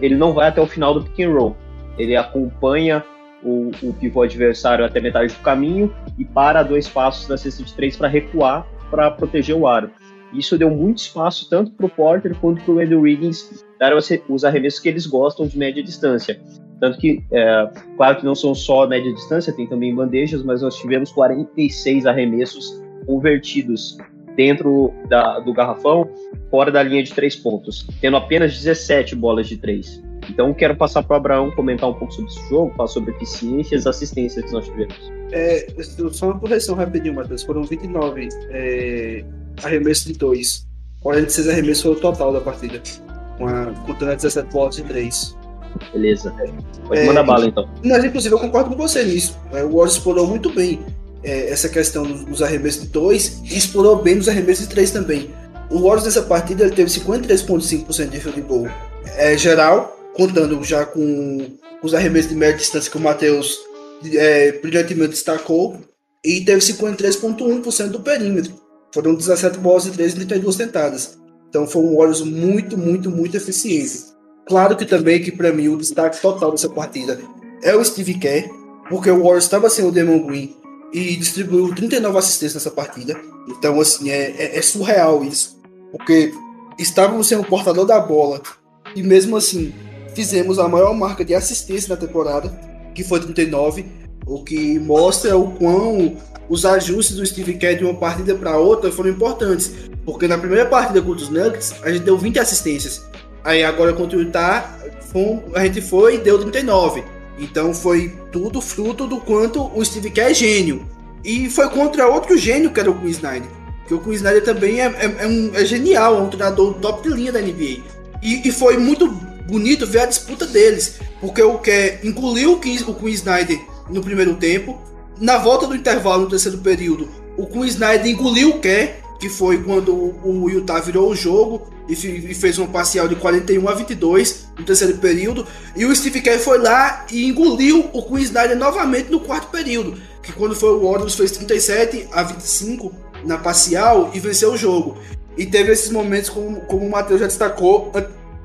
ele não vai até o final do pick and roll, ele acompanha o, o pivô adversário até metade do caminho e para dois passos da cesta de três para recuar para proteger o aro. Isso deu muito espaço tanto para o Porter quanto para o Andrew Wiggins dar os arremessos que eles gostam de média distância. Tanto que, é, claro que não são só média distância, tem também bandejas, mas nós tivemos 46 arremessos convertidos dentro da, do garrafão, fora da linha de três pontos, tendo apenas 17 bolas de três. Então, quero passar para o Abraão comentar um pouco sobre esse jogo, falar sobre eficiência e as assistências que nós tivemos. É, só uma correção rapidinho, Matheus. Foram 29 é, arremessos de 2. 46 arremessos foi o total da partida. Com a, contando 17 bolas de 3. Beleza. Pode é, mandar bala, então. Mas, inclusive, eu concordo com você nisso. É, o Warriors explorou muito bem é, essa questão dos, arremessos de 2 e explorou bem os arremessos de 3 também. O Warriors nessa partida ele teve 53,5% de field goal é, geral contando já com os arremessos de média distância que o Matheus é, brilhantemente destacou, e teve 53,1% do perímetro. Foram 17 bolas de 3 e 32 tentadas. Então foi um Warriors muito, muito, muito eficiente. Claro que também que para mim o destaque total dessa partida é o Steve Kerr, porque o Warriors estava sem o Demon Green e distribuiu 39 assistências nessa partida. Então, assim, é, é, é surreal isso. Porque estávamos sem o portador da bola e mesmo assim fizemos a maior marca de assistência da temporada, que foi 39, o que mostra o quão os ajustes do Steve Kerr de uma partida para outra foram importantes. Porque na primeira partida contra os Nuggets, a gente deu 20 assistências. Aí agora contra o Utah, a gente foi e deu 39. Então foi tudo fruto do quanto o Steve Kerr é gênio. E foi contra outro gênio que era o Queen Snyder. Porque o Queen Snyder também é, é, é, um, é genial, é um treinador top de linha da NBA. E, e, foi muito bonito ver a disputa deles. Porque o Kerr engoliu o Queen, o Queen Snyder no primeiro tempo. Na volta do intervalo, no terceiro período, o Queen Snyder engoliu o Kerr, que foi quando o Utah virou o jogo e, fez um parcial de 41 a 22 no terceiro período. E o Steve Kerr foi lá e engoliu o Queen Snyder novamente no quarto período, que quando foi o Warriors fez 37 a 25 na parcial e venceu o jogo. E teve esses momentos, como, como o Matheus já destacou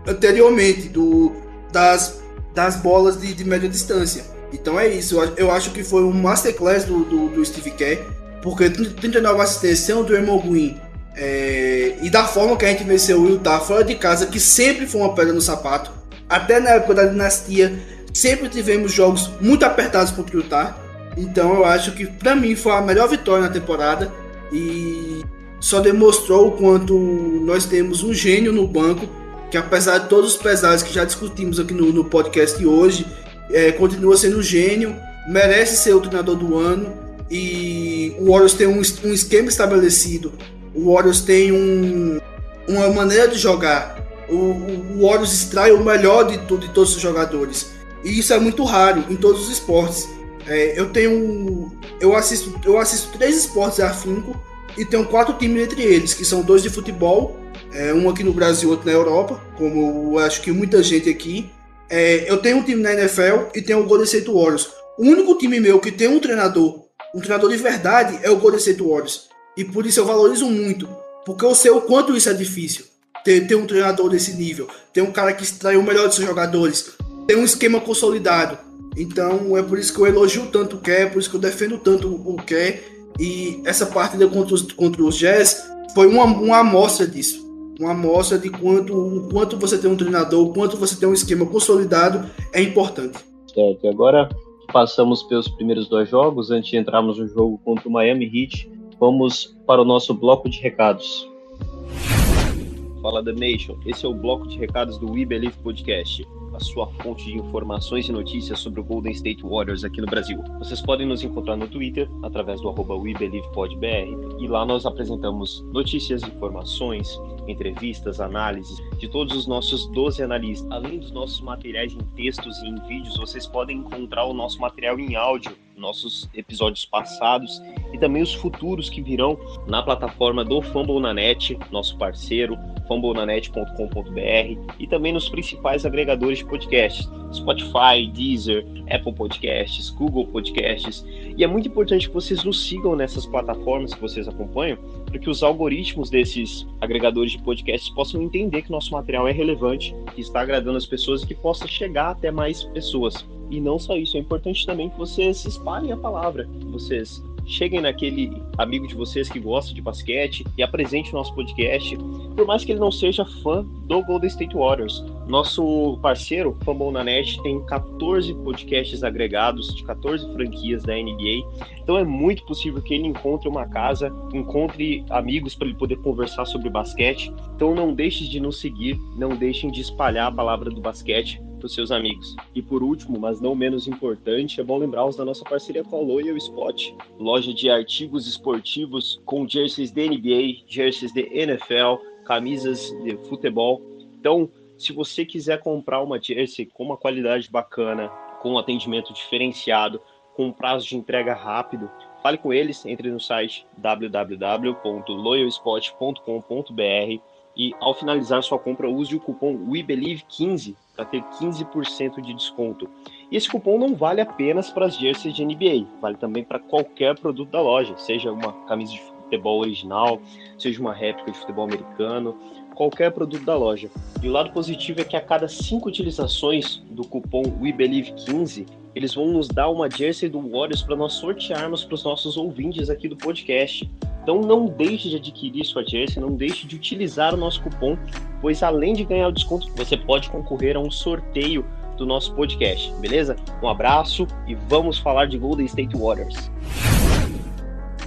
anteriormente, do, das, das bolas de, de média distância. Então é isso, eu acho que foi um masterclass do, do, do Steve Kerr, porque 39 assistências sem o Draymond Green é, e da forma que a gente venceu o Utah fora de casa, que sempre foi uma pedra no sapato. Até na época da dinastia, sempre tivemos jogos muito apertados contra o Utah. Então eu acho que para mim foi a melhor vitória na temporada e só demonstrou o quanto nós temos um gênio no banco, que apesar de todos os pesares que já discutimos aqui no, no podcast hoje, é, continua sendo um gênio, merece ser o treinador do ano e o Warriors tem um, um esquema estabelecido o Warriors tem um, uma maneira de jogar. O, o Warriors extrai o melhor de, de todos os jogadores. E isso é muito raro em todos os esportes. É, eu tenho. Eu assisto, eu assisto três esportes afinco e tenho quatro times entre eles, que são dois de futebol, é, um aqui no Brasil, outro na Europa, como eu acho que muita gente aqui. É, eu tenho um time na NFL e tenho o Golden State Warriors. O único time meu que tem um treinador, um treinador de verdade, é o Golden State Warriors. E por isso eu valorizo muito. Porque eu sei o quanto isso é difícil. Ter, ter um treinador desse nível. Ter um cara que extrai o melhor dos seus jogadores. Ter um esquema consolidado. Então é por isso que eu elogio tanto o Kerr, por isso que eu defendo tanto o Kerr. E essa partida contra os, contra os Jazz foi uma, uma amostra disso. Uma amostra de quanto, o quanto você tem um treinador, o quanto você tem um esquema consolidado é importante. Certo, e agora passamos pelos primeiros dois jogos, antes de entrarmos no jogo contra o Miami Heat. Vamos para o nosso bloco de recados. Fala The Nation, esse é o bloco de recados do We Believe Podcast, a sua fonte de informações e notícias sobre o Golden State Warriors aqui no Brasil. Vocês podem nos encontrar no Twitter, através do arroba WeBelievePodBR, e lá nós apresentamos notícias, informações, entrevistas, análises de todos os nossos 12 analistas. Além dos nossos materiais em textos e em vídeos, vocês podem encontrar o nosso material em áudio nossos episódios passados e também os futuros que virão na plataforma do Fumble na Net, nosso parceiro, fumblenanet.com.br e também nos principais agregadores de podcasts, Spotify, Deezer, Apple Podcasts, Google Podcasts. E é muito importante que vocês nos sigam nessas plataformas que vocês acompanham, para que os algoritmos desses agregadores de podcasts possam entender que nosso material é relevante, que está agradando as pessoas e que possa chegar até mais pessoas. E não só isso, é importante também que vocês espalhem a palavra, que vocês cheguem naquele amigo de vocês que gosta de basquete e apresente o nosso podcast, por mais que ele não seja fã do Golden State Warriors. Nosso parceiro, Fumble na Net, tem 14 podcasts agregados de 14 franquias da NBA, então é muito possível que ele encontre uma casa, encontre amigos para ele poder conversar sobre basquete. Então não deixem de nos seguir, não deixem de espalhar a palavra do basquete para os seus amigos. E por último, mas não menos importante, é bom lembrá-los da nossa parceria com a Loyal Spot, loja de artigos esportivos com jerseys de NBA, jerseys de NFL, camisas de futebol. Então, se você quiser comprar uma jersey com uma qualidade bacana, com um atendimento diferenciado, com um prazo de entrega rápido, fale com eles, entre no site www.loyalspot.com.br e ao finalizar sua compra use o cupom WeBelieve15 para ter 15% de desconto. E esse cupom não vale apenas para as jerseys de NBA, vale também para qualquer produto da loja, seja uma camisa de futebol original, seja uma réplica de futebol americano, qualquer produto da loja. E o lado positivo é que a cada cinco utilizações do cupom WeBelieve15, eles vão nos dar uma jersey do Warriors para nós sortearmos para os nossos ouvintes aqui do podcast. Então não deixe de adquirir sua jersey, não deixe de utilizar o nosso cupom, pois além de ganhar o desconto, você pode concorrer a um sorteio do nosso podcast, beleza? Um abraço e vamos falar de Golden State Warriors.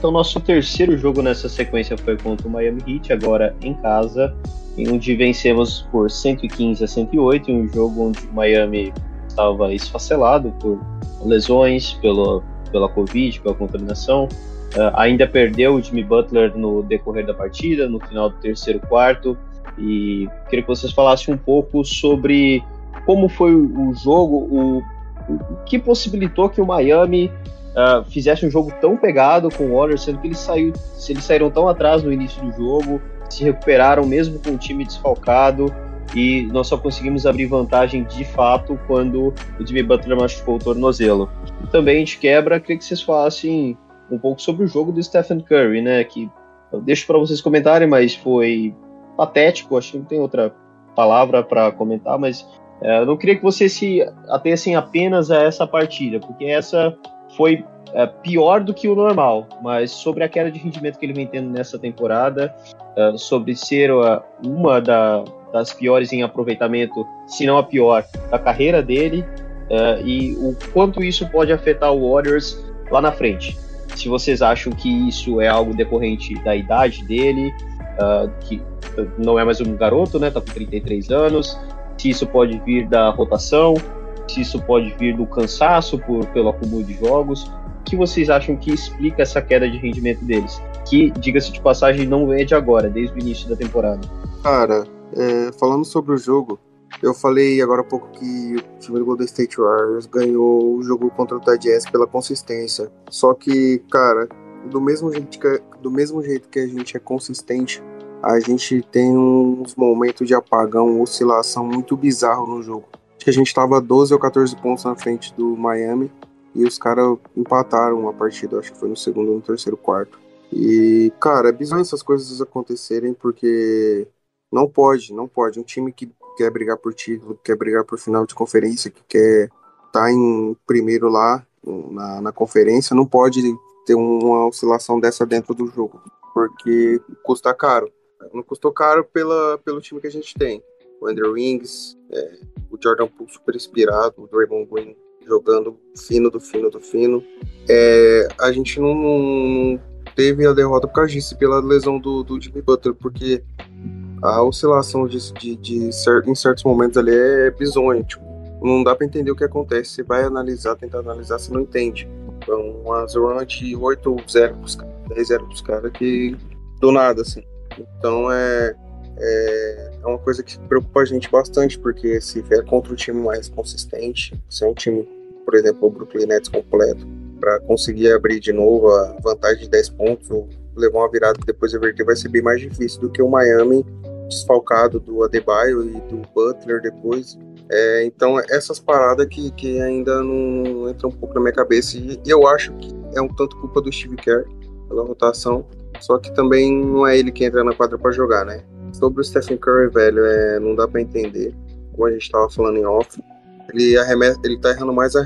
Então, nosso terceiro jogo nessa sequência foi contra o Miami Heat, agora em casa, onde vencemos por 115 a 108, em um jogo onde o Miami estava esfacelado por lesões, pela, pela Covid, pela contaminação. Uh, ainda perdeu o Jimmy Butler no decorrer da partida, no final do terceiro quarto. E queria que vocês falassem um pouco sobre como foi o jogo, o, o que possibilitou que o Miami uh, fizesse um jogo tão pegado com o Warriors, sendo que eles, saiu, eles saíram tão atrás no início do jogo, se recuperaram mesmo com o time desfalcado e nós só conseguimos abrir vantagem de fato quando o Jimmy Butler machucou o tornozelo. E também de quebra, queria que vocês falassem um pouco sobre o jogo do Stephen Curry, né? Que eu deixo para vocês comentarem, mas foi patético, acho que não tem outra palavra para comentar, mas é, eu não queria que vocês se atessem apenas a essa partida, porque essa foi é, pior do que o normal, mas sobre a queda de rendimento que ele vem tendo nessa temporada, é, sobre ser uma da, das piores em aproveitamento, se não a pior, da carreira dele, é, e o quanto isso pode afetar o Warriors lá na frente. Se vocês acham que isso é algo decorrente da idade dele, uh, que não é mais um garoto, né? Tá com 33 anos. Se isso pode vir da rotação, se isso pode vir do cansaço por, pelo acúmulo de jogos. O que vocês acham que explica essa queda de rendimento deles? Que, diga-se de passagem, não é de agora, desde o início da temporada. Cara, é, falando sobre o jogo, eu falei agora há pouco que o time do Golden State Warriors ganhou o jogo contra o Jazz pela consistência. Só que, cara, do mesmo jeito que, do mesmo jeito que a gente é consistente, a gente tem uns momentos de apagão, oscilação muito bizarro no jogo. Acho que a gente estava 12 ou 14 pontos na frente do Miami e os caras empataram a partida, acho que foi no segundo ou no terceiro quarto. E, cara, é bizarro essas coisas acontecerem porque não pode, não pode. Um time que quer brigar por título, quer brigar por final de conferência, que quer estar tá em primeiro lá na, na conferência, não pode ter uma oscilação dessa dentro do jogo, porque custa caro. Não custou caro pela, pelo time que a gente tem. O Andrew Wings, é, o Jordan Poole super inspirado, o Draymond Green jogando fino do fino do fino. É, a gente não, não, teve a derrota por causa disso, pela lesão do, do Jimmy Butler, porque a oscilação de, de, de em certos momentos ali é bizonha, tipo, não dá para entender o que acontece. Você vai analisar, tentar analisar, você não entende. Então, uma run de 8-0 pros caras, 10-0 pros caras que do nada, assim. Então é, é, é uma coisa que preocupa a gente bastante, porque se vier contra um time mais consistente, se é um time, por exemplo, o Brooklyn Nets completo, para conseguir abrir de novo a vantagem de 10 pontos ou levar uma virada e depois reverter, vai ser bem mais difícil do que o Miami desfalcado do Adebayo e do Butler depois. É, então, essas paradas que, que ainda não entram um pouco na minha cabeça e eu acho que é um tanto culpa do Steve Kerr pela rotação, só que também não é ele que entra na quadra para jogar, né? Sobre o Stephen Curry, velho, é, não dá para entender. Como a gente tava falando em off, ele, arremessa, ele tá errando mais a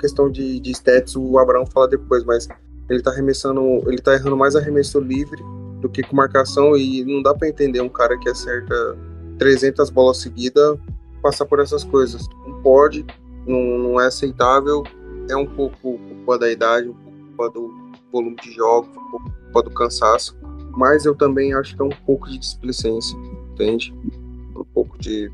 questão de, de stats, o Abraão fala depois, mas ele tá arremessando, ele tá errando mais arremesso livre do que com marcação e não dá para entender um cara que acerta 300 bolas seguidas passar por essas coisas. Não pode, não, não é aceitável, é um pouco culpa da idade, um pouco culpa do volume de jogos, um pouco culpa do cansaço, mas eu também acho que é um pouco de displicência, entende? Um pouco de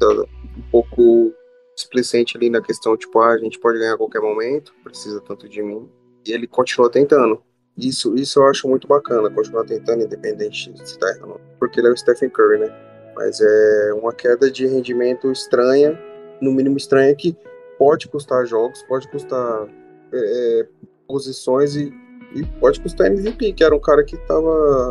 um pouco displicente ali na questão tipo, ah, a gente pode ganhar a qualquer momento, precisa tanto de mim, e ele continua tentando. Isso, isso eu acho muito bacana, continuar tentando, independente se tá errando. Porque ele é o Stephen Curry, né? Mas é uma queda de rendimento estranha, no mínimo estranha, que pode custar jogos, pode custar é, é posições e, e, pode custar MVP, que era um cara que estava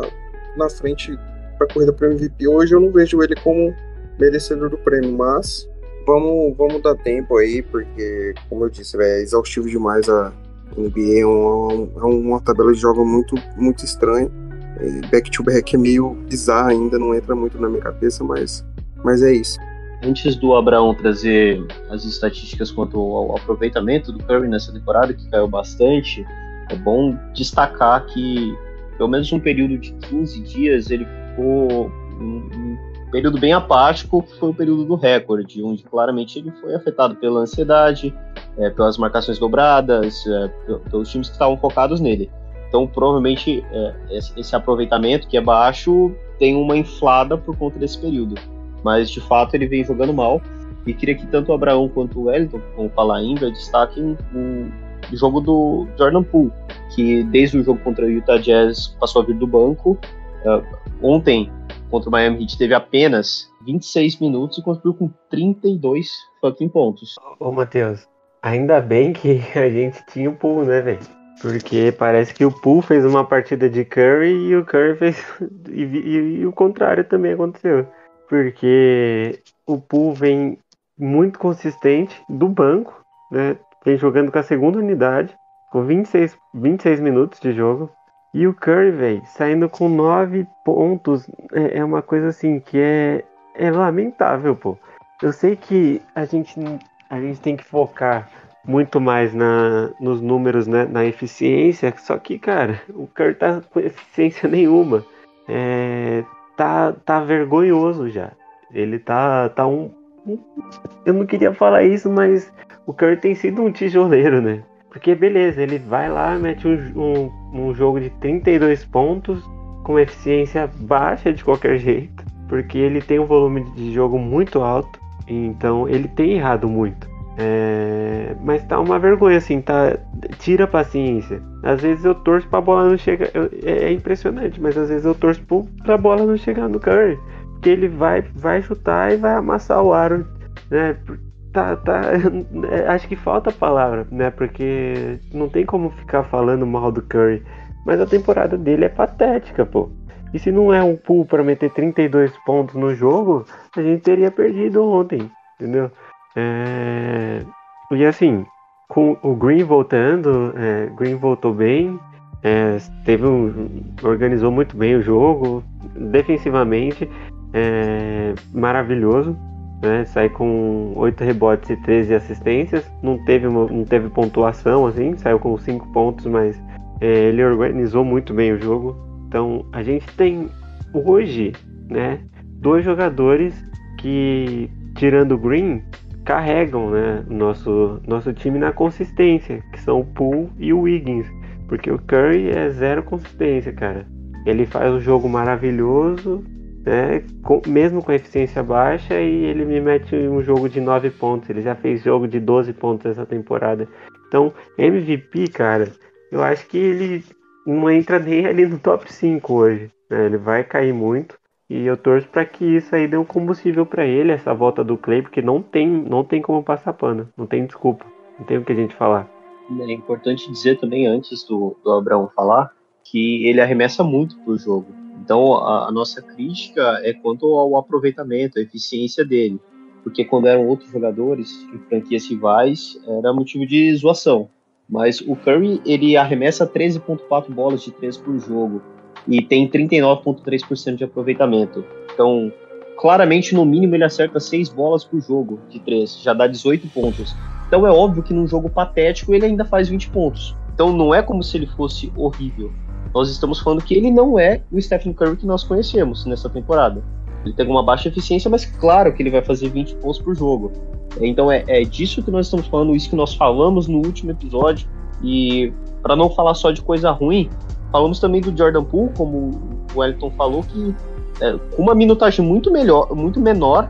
na frente para corrida para MVP. Hoje eu não vejo ele como merecedor do prêmio, mas vamos, vamos dar tempo aí, porque, como eu disse, é exaustivo demais a NBA, é uma, é uma tabela de jogo muito, muito estranha. back-to-back é meio bizarro ainda, não entra muito na minha cabeça, mas, mas é isso. Antes do Abraão trazer as estatísticas quanto ao aproveitamento do Curry nessa temporada, que caiu bastante, é bom destacar que, pelo menos um período de 15 dias, ele ficou um período bem apático, foi o período do recorde, onde claramente ele foi afetado pela ansiedade, é, pelas marcações dobradas, é, pelos times que estavam focados nele. Então, provavelmente, é, esse aproveitamento que é baixo tem uma inflada por conta desse período. Mas, de fato, ele vem jogando mal. E queria que tanto o Abraão quanto o Wellington, vamos falar ainda, destaquem o jogo do Jordan Poole, que desde o jogo contra o Utah Jazz passou a vir do banco. Uh, ontem, contra o Miami Heat, teve apenas 26 minutos e construiu com 32 fucking pontos. Ô, Matheus, ainda bem que *laughs* a gente tinha o Poole, né, velho? Porque parece que o Poole fez uma partida de Curry e o Curry fez. *laughs* e, e, e o contrário também aconteceu. Porque o Poole vem muito consistente do banco, né? Vem jogando com a segunda unidade, com 26, 26 minutos de jogo. E o Curry, velho, saindo com 9 pontos, é, é, uma coisa assim que é, é lamentável, pô. Eu sei que a gente, a gente tem que focar muito mais na, nos números, né, na eficiência, só que, cara, o Curry tá com eficiência *laughs* nenhuma. É, tá, tá vergonhoso já. Ele tá, tá um, Eu não queria falar isso, mas o Curry tem sido um tijoleiro, né? Porque beleza, ele vai lá, mete um, um, um jogo de 32 pontos com eficiência baixa de qualquer *laughs* jeito, porque ele tem um volume de jogo muito alto, então ele tem errado muito. É, mas tá uma vergonha, assim, tá. Tira a paciência. Às vezes eu torço pra bola não chegar. É, é, impressionante, mas às vezes eu torço pra bola não chegar no Curry. Porque ele vai, vai chutar e vai amassar o aro. Né? Tá, tá, *laughs* acho que falta a palavra, né? Porque não tem como ficar falando mal do Curry. Mas a temporada dele é patética, pô. E se não é um pool para meter 32 pontos no jogo, a gente teria perdido ontem, entendeu? É... E assim, com o Green voltando, é, Green voltou bem, é, teve um, organizou muito bem o jogo, defensivamente é, maravilhoso, né? Sai com 8 rebotes e 13 assistências, não teve, uma, não teve pontuação assim, saiu com 5 pontos, mas é, ele organizou muito bem o jogo. Então a gente tem hoje, né, dois jogadores que tirando o Green carregam né, nosso, nosso time na consistência, que são o Poole e o Wiggins. Porque o Curry é zero consistência, cara. Ele faz um jogo maravilhoso, né, com, mesmo com eficiência baixa, e ele me mete um jogo de 9 pontos. Ele já fez jogo de 12 pontos essa temporada. Então, MVP, cara, eu acho que ele não entra nem ali no top 5 hoje. Né? Ele vai cair muito. E eu torço para que isso aí dê um combustível para ele, essa volta do Clay, porque não tem, não tem como passar pano, não tem desculpa, não tem o que a gente falar. É importante dizer também, antes do, do Abraão falar, que ele arremessa muito pro jogo. Então a, a nossa crítica é quanto ao aproveitamento, a eficiência dele. Porque quando eram outros jogadores em franquias rivais, era motivo de zoação. Mas o Curry, ele arremessa 13.4 bolas de 3 por jogo e tem 39,3% de aproveitamento. Então, claramente, no mínimo, ele acerta 6 bolas por jogo de 3, já dá 18 pontos. Então é óbvio que num jogo patético ele ainda faz 20 pontos. Então não é como se ele fosse horrível. Nós estamos falando que ele não é o Stephen Curry que nós conhecemos nessa temporada. Ele tem uma baixa eficiência, mas claro que ele vai fazer 20 pontos por jogo. Então é, é disso que nós estamos falando, isso que nós falamos no último episódio. E para não falar só de coisa ruim, Falamos também do Jordan Poole, como o Wellington falou, que é, com uma minutagem muito melhor, muito menor,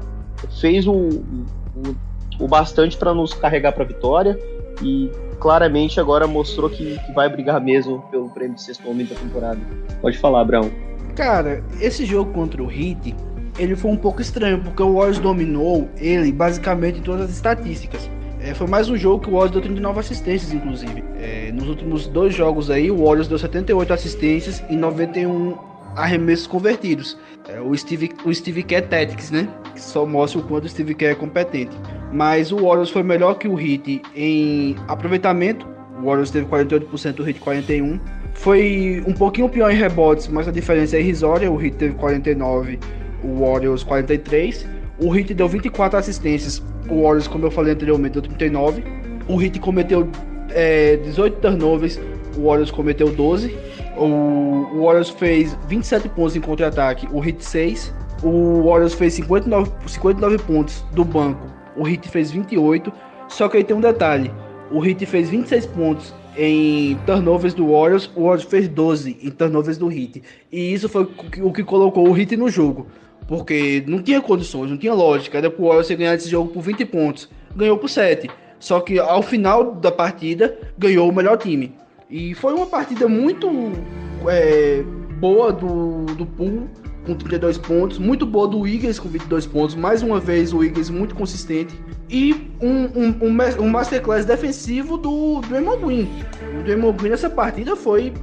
fez o, o, o bastante para nos carregar para a vitória e claramente agora mostrou que, que, vai brigar mesmo pelo prêmio de sexto homem da temporada. Pode falar, Brão. Cara, esse jogo contra o Heat, ele foi um pouco estranho, porque o Warriors dominou ele basicamente em todas as estatísticas. É, foi mais um jogo que o Warriors deu 39 assistências, inclusive. É, nos últimos dois jogos aí, o Warriors deu 78 assistências e 91 arremessos convertidos. É, o Steve, o Steve Kerr Tactics, né? Que só mostra o quanto o Steve Kerr é competente. Mas o Warriors foi melhor que o Heat em aproveitamento. O Warriors teve 48%, o Heat 41%. foi um pouquinho pior em rebotes, mas a diferença é irrisória. O Heat teve 49, o Warriors 43. O Heat deu 24 assistências, o Warriors, como eu falei anteriormente, deu 39. O Heat cometeu é, 18 turnovers, o Warriors cometeu 12. O Warriors fez 27 pontos em contra-ataque, o Heat 6. O Warriors fez 59, 59 pontos do banco, o Heat fez 28. Só que aí tem um detalhe: o Heat fez 26 pontos em turnovers do Warriors, o Warriors fez 12 em turnovers do Heat. E isso foi o que colocou o Heat no jogo. Porque não tinha condições, não tinha lógica. Era pro Warriors ganhar esse jogo por 20 pontos. Ganhou por 7. Só que ao final da partida, ganhou o melhor time. E foi uma partida muito é, boa do, do Pool, com 32 pontos. Muito boa do Eagles, com 22 pontos. Mais uma vez, o Eagles muito consistente. E um, um, um, um masterclass defensivo do Draymond Green. O Draymond Green nessa partida foi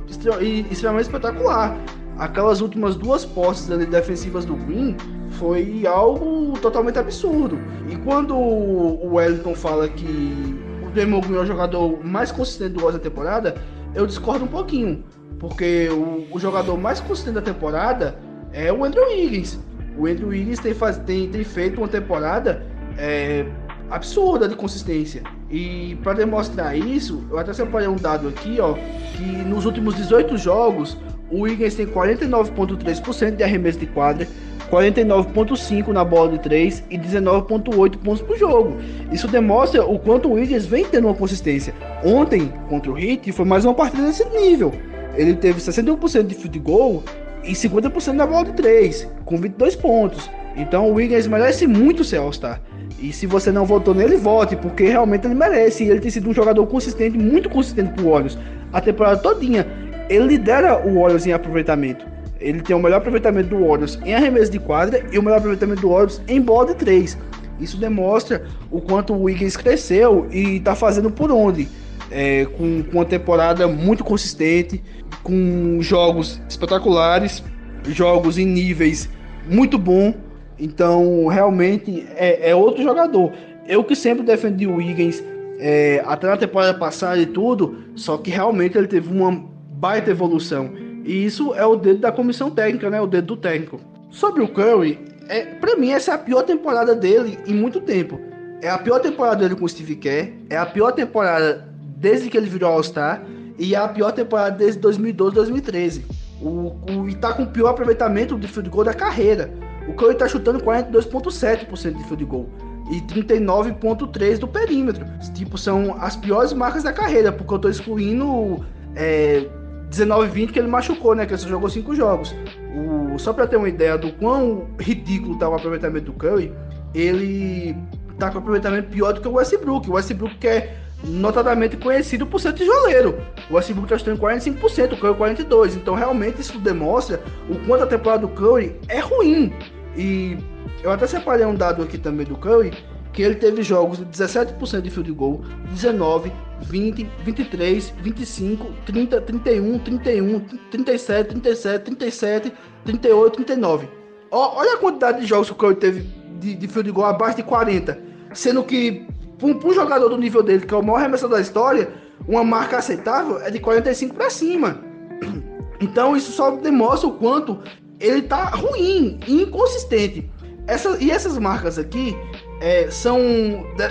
extremamente espetacular. Aquelas últimas duas posses ali defensivas do Green foi algo totalmente absurdo. E quando o Wellington fala que o Draymond Green é o jogador mais consistente do Warriors da temporada, eu discordo um pouquinho. Porque o, o, jogador mais consistente da temporada é o Andrew Wiggins. O Andrew Wiggins tem, faz, tem, tem feito uma temporada é, absurda de consistência. E para demonstrar isso, eu até separei um dado aqui, ó, que nos últimos 18 jogos, o Wiggins tem 49,3% de arremesso de quadra, 49,5% na bola de 3 e 19,8 pontos por jogo. Isso demonstra o quanto o Wiggins vem tendo uma consistência. Ontem, contra o Heat, foi mais uma partida desse nível. Ele teve 61% de field goal e 50% na bola de 3, com 22 pontos. Então o Wiggins merece muito ser All-Star. E se você não votou nele, vote, porque realmente ele merece. E ele tem sido um jogador consistente, muito consistente pro Warriors. A temporada todinha. Ele lidera o Warriors em aproveitamento. Ele tem o melhor aproveitamento do Warriors em arremesso de quadra e o melhor aproveitamento do Warriors em bola de 3. Isso demonstra o quanto o Wiggins cresceu e está fazendo por onde. É, com, com uma temporada muito consistente, com jogos espetaculares, jogos em níveis muito bom então, realmente é, é outro jogador. Eu que sempre defendi o Wiggins é, até na temporada passada e tudo, só que realmente ele teve uma baita evolução. E isso é o dedo da comissão técnica, né? O dedo do técnico. Sobre o Curry, é, para mim essa é a pior temporada dele em muito tempo. É a pior temporada dele com o Steve Kerr, é a pior temporada desde que ele virou All-Star e é a pior temporada desde 2012, 2013. O, o, e tá com o pior aproveitamento de field goal da carreira. O Curry tá chutando 42,7% de field goal e 39,3% do perímetro. Tipo, são as piores marcas da carreira, porque eu tô excluindo é, 19 20 que ele machucou, né? Que ele só jogou 5 jogos. O, só para ter uma ideia do quão ridículo tá o aproveitamento do Curry, ele tá com aproveitamento pior do que o Westbrook. O Westbrook que é notadamente conhecido por ser tijoleiro. O Westbrook tá chutando 45%, o Curry 42%. Então realmente isso demonstra o quanto a temporada do Curry é ruim. E eu até separei um dado aqui também do Curry, que ele teve jogos de 17% de field goal, 19, 20, 23, 25, 30, 31, 31, 37, 37, 37, 38, 39. Ó, olha a quantidade de jogos que o Curry teve de, de field goal abaixo de 40, sendo que para um, um, jogador do nível dele, que é o maior arremessador da história, uma marca aceitável é de 45 para cima. *clears throat* Então isso só demonstra o quanto ele tá ruim, inconsistente. Essa, e essas marcas aqui é, são.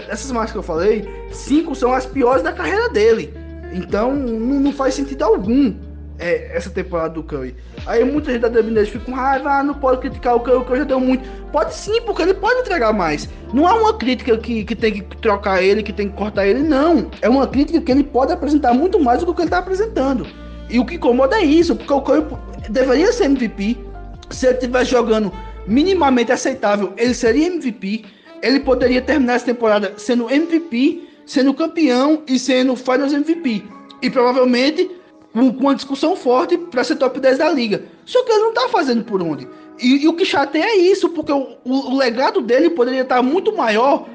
Essas marcas que eu falei, cinco são as piores da carreira dele. Então não, não faz sentido algum é, essa temporada do Curry. Aí muita gente da WNBA fica com raiva, ah, não pode criticar o Curry, o Curry já deu muito. Pode sim, porque ele pode entregar mais. Não é uma crítica que, que tem que trocar ele, que tem que cortar ele, não. É uma crítica que ele pode apresentar muito mais do que ele está apresentando. E o que incomoda é isso, porque o Curry deveria ser MVP, se ele estivesse jogando minimamente aceitável, ele seria MVP. Ele poderia terminar essa temporada sendo MVP, sendo campeão e sendo Finals MVP. E provavelmente com uma discussão forte para ser top 10 da liga. Só que ele não tá fazendo por onde. E, e o que chateia é isso, porque o, o, o legado dele poderia estar muito maior,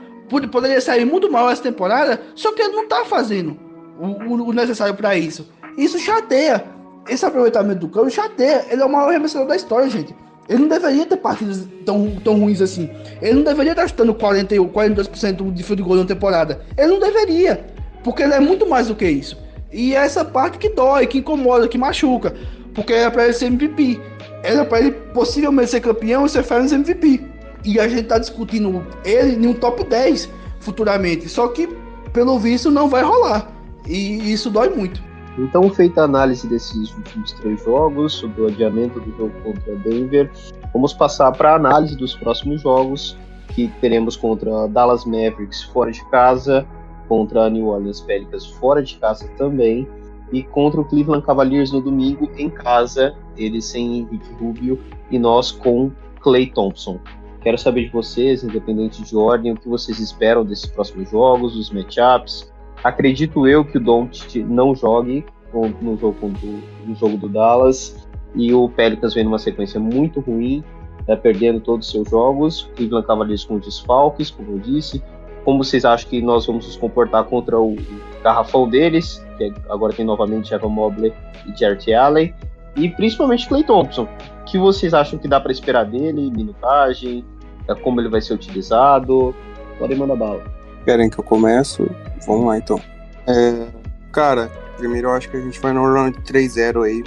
poderia sair muito maior essa temporada, só que ele não tá fazendo o, o necessário para isso. Isso chateia esse aproveitamento do Curry chateia. Ele é o maior arremessador da história, gente. Ele não deveria ter partidas tão, tão ruins assim. Ele não deveria estar chutando 40, 42% de field goal na temporada. Ele não deveria. Porque ele é muito mais do que isso. E é essa parte que dói, que incomoda, que machuca. Porque era pra ele ser MVP. Era pra ele possivelmente ser campeão e ser Finals MVP. E a gente tá discutindo ele em um top 10 futuramente. Só que, pelo visto, não vai rolar. E isso dói muito. Então, feita a análise desses últimos três jogos, sobre o adiamento do jogo contra Denver, vamos passar para a análise dos próximos jogos, que teremos contra Dallas Mavericks fora de casa, contra New Orleans Pelicans fora de casa também, e contra o Cleveland Cavaliers no domingo em casa, eles sem Henrique Rubio e nós com Clay Thompson. Quero saber de vocês, independente de ordem, o que vocês esperam desses próximos jogos, os matchups. Acredito eu que o Doncic não jogue no jogo, do, no jogo do Dallas e o Pelicans vem numa sequência muito ruim, tá perdendo todos os seus jogos. Cleveland Cavaliers com desfalques, como eu disse. Como vocês acham que nós vamos nos comportar contra o garrafão deles, que agora tem novamente Evan Mobley e Jarrett Allen, e principalmente Clay Thompson. O que vocês acham que dá para esperar dele, minutagem, é, como ele vai ser utilizado? Podem mandar bala. Querem que eu comece? Vamos lá então. É, cara, primeiro eu acho que a gente vai no round 3-0 aí.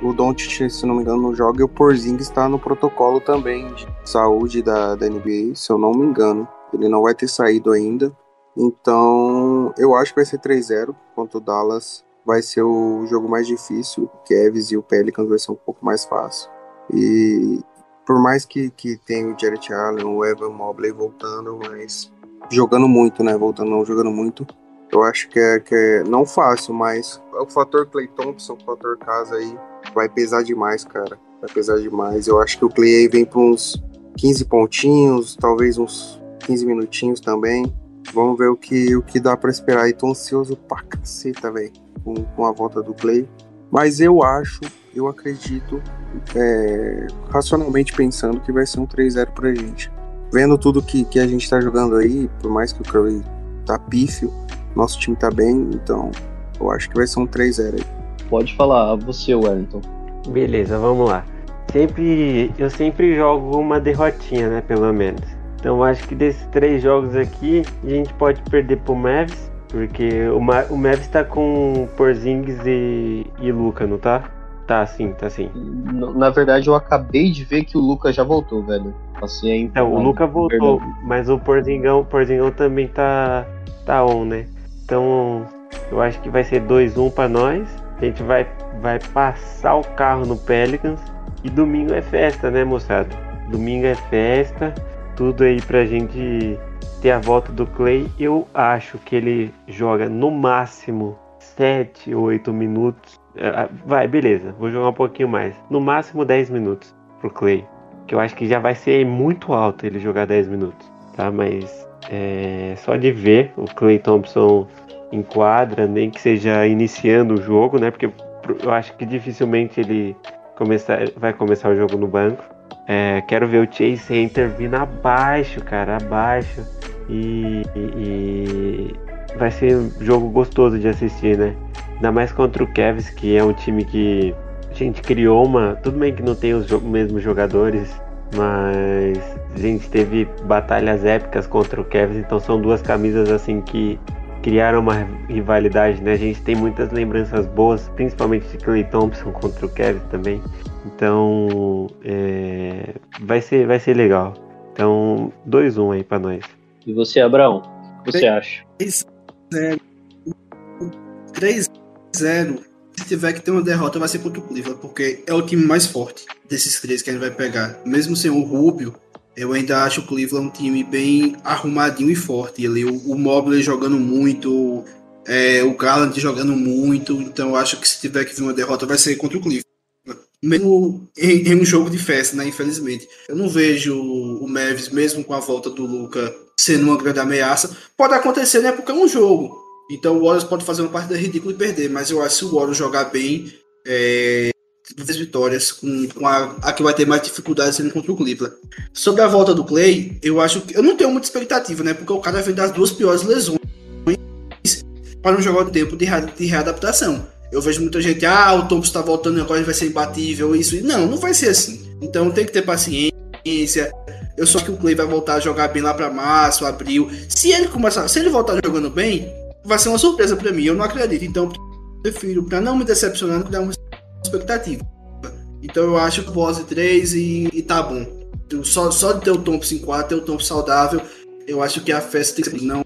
O Doncic, se não me engano, não joga e o Porzingis está no protocolo também de saúde da, da NBA, se eu não me engano. Ele não vai ter saído ainda. Então, eu acho que vai ser 3-0 contra o Dallas. Vai ser o jogo mais difícil. O Cavs e o Pelicans vai ser um pouco mais fácil. E por mais que, que tenha o Jarrett Allen, o Evan Mobley voltando, mas jogando muito, né? Voltando não, jogando muito. Eu acho que é, que é não fácil, mas o fator Clay Thompson, o fator casa aí, vai pesar demais, cara. Vai pesar demais. Eu acho que o Clay aí vem para uns 15 pontinhos, talvez uns 15 minutinhos também. Vamos ver o que, o que dá para esperar. E tô ansioso pra caceta, velho, com, com a volta do Clay. Mas eu acho, eu acredito, é, racionalmente pensando, que vai ser um 3-0 pra gente. Vendo tudo que, que a gente tá jogando aí, por mais que o Curry tá pífio, nosso time tá bem, então eu acho que vai ser um 3-0 aí. Pode falar, você, Wellington. Beleza, vamos lá. Sempre, eu sempre jogo uma derrotinha, né, pelo menos. Então eu acho que desses três jogos aqui, a gente pode perder pro Mavs, porque o, Ma o Mavs tá com Porzingis e, e Luca, não tá? Tá sim, tá sim. Na verdade, eu acabei de ver que o Luca já voltou, velho. Assim, é então, o Luca voltou, mas o Porzingão, Porzingão também tá, tá on, né? Então, eu acho que vai ser 2-1 para nós. A gente vai, vai passar o carro no Pelicans. E domingo é festa, né, moçada? Domingo é festa. Tudo aí pra gente ter a volta do Clay. Eu acho que ele joga no máximo 7 ou 8 minutos. É, vai, beleza, vou jogar um pouquinho mais. No máximo 10 minutos pro Clay. Que eu acho que já vai ser muito alto ele jogar 10 minutos. Tá? Mas é, só de ver o Clay Thompson em quadra, nem que seja iniciando o jogo, né? Porque eu acho que dificilmente ele começar, vai começar o jogo no banco. É, quero ver o Chase Hunter vindo abaixo, cara, abaixo. E, e, e, vai ser um jogo gostoso de assistir, né? Ainda mais contra o Cavs, que é um time que a gente criou uma. Tudo bem que não tem os mesmos jogadores, mas a gente teve batalhas épicas contra o Cavs, então são duas camisas assim que criaram uma rivalidade, né? A gente tem muitas lembranças boas, principalmente de Clay Thompson contra o Cavs também. Então, é, vai ser vai ser legal. Então, 2-1 aí para nós. E você, Abraão? O que você acha? 3-0 se tiver que ter uma derrota, vai ser contra o Cleveland, porque é o time mais forte desses três que a gente vai pegar. Mesmo sem o Rubio, eu ainda acho o Cleveland um time bem arrumadinho e forte. Ali, o, o Mobley jogando muito, é, o Garland jogando muito. Então eu acho que se tiver que vir uma derrota, vai ser contra o Cleveland. Mesmo em, em um jogo de festa, né? Infelizmente. Eu não vejo o Mavis, mesmo com a volta do Luca, sendo uma grande ameaça. Pode acontecer, né? Porque é um jogo. Então o Warriors pode fazer uma partida ridícula e perder, mas eu acho que se o Warriors jogar bem, é, vitórias, com, com a, a, que vai ter mais dificuldade sendo contra o Cleveland. Sobre a volta do Clay, eu acho que eu não tenho muita expectativa, né? Porque o cara vem das duas piores lesões para um jogar de tempo de, de readaptação. Eu vejo muita gente, ah, o Thompson está voltando agora ele vai ser imbatível, isso. Não, não vai ser assim. Então tem que ter paciência. Eu só que o Clay vai voltar a jogar bem lá para março, abril. Se ele começar, se ele voltar jogando bem, vai ser uma surpresa para mim. Eu não acredito. Então, prefiro, para não me decepcionar, criar uma expectativa. Então, eu acho que Bose 3 e, e tá bom. Só, só de ter o Thompson em 4, ter o Thompson saudável, eu acho que a festa tem que ser não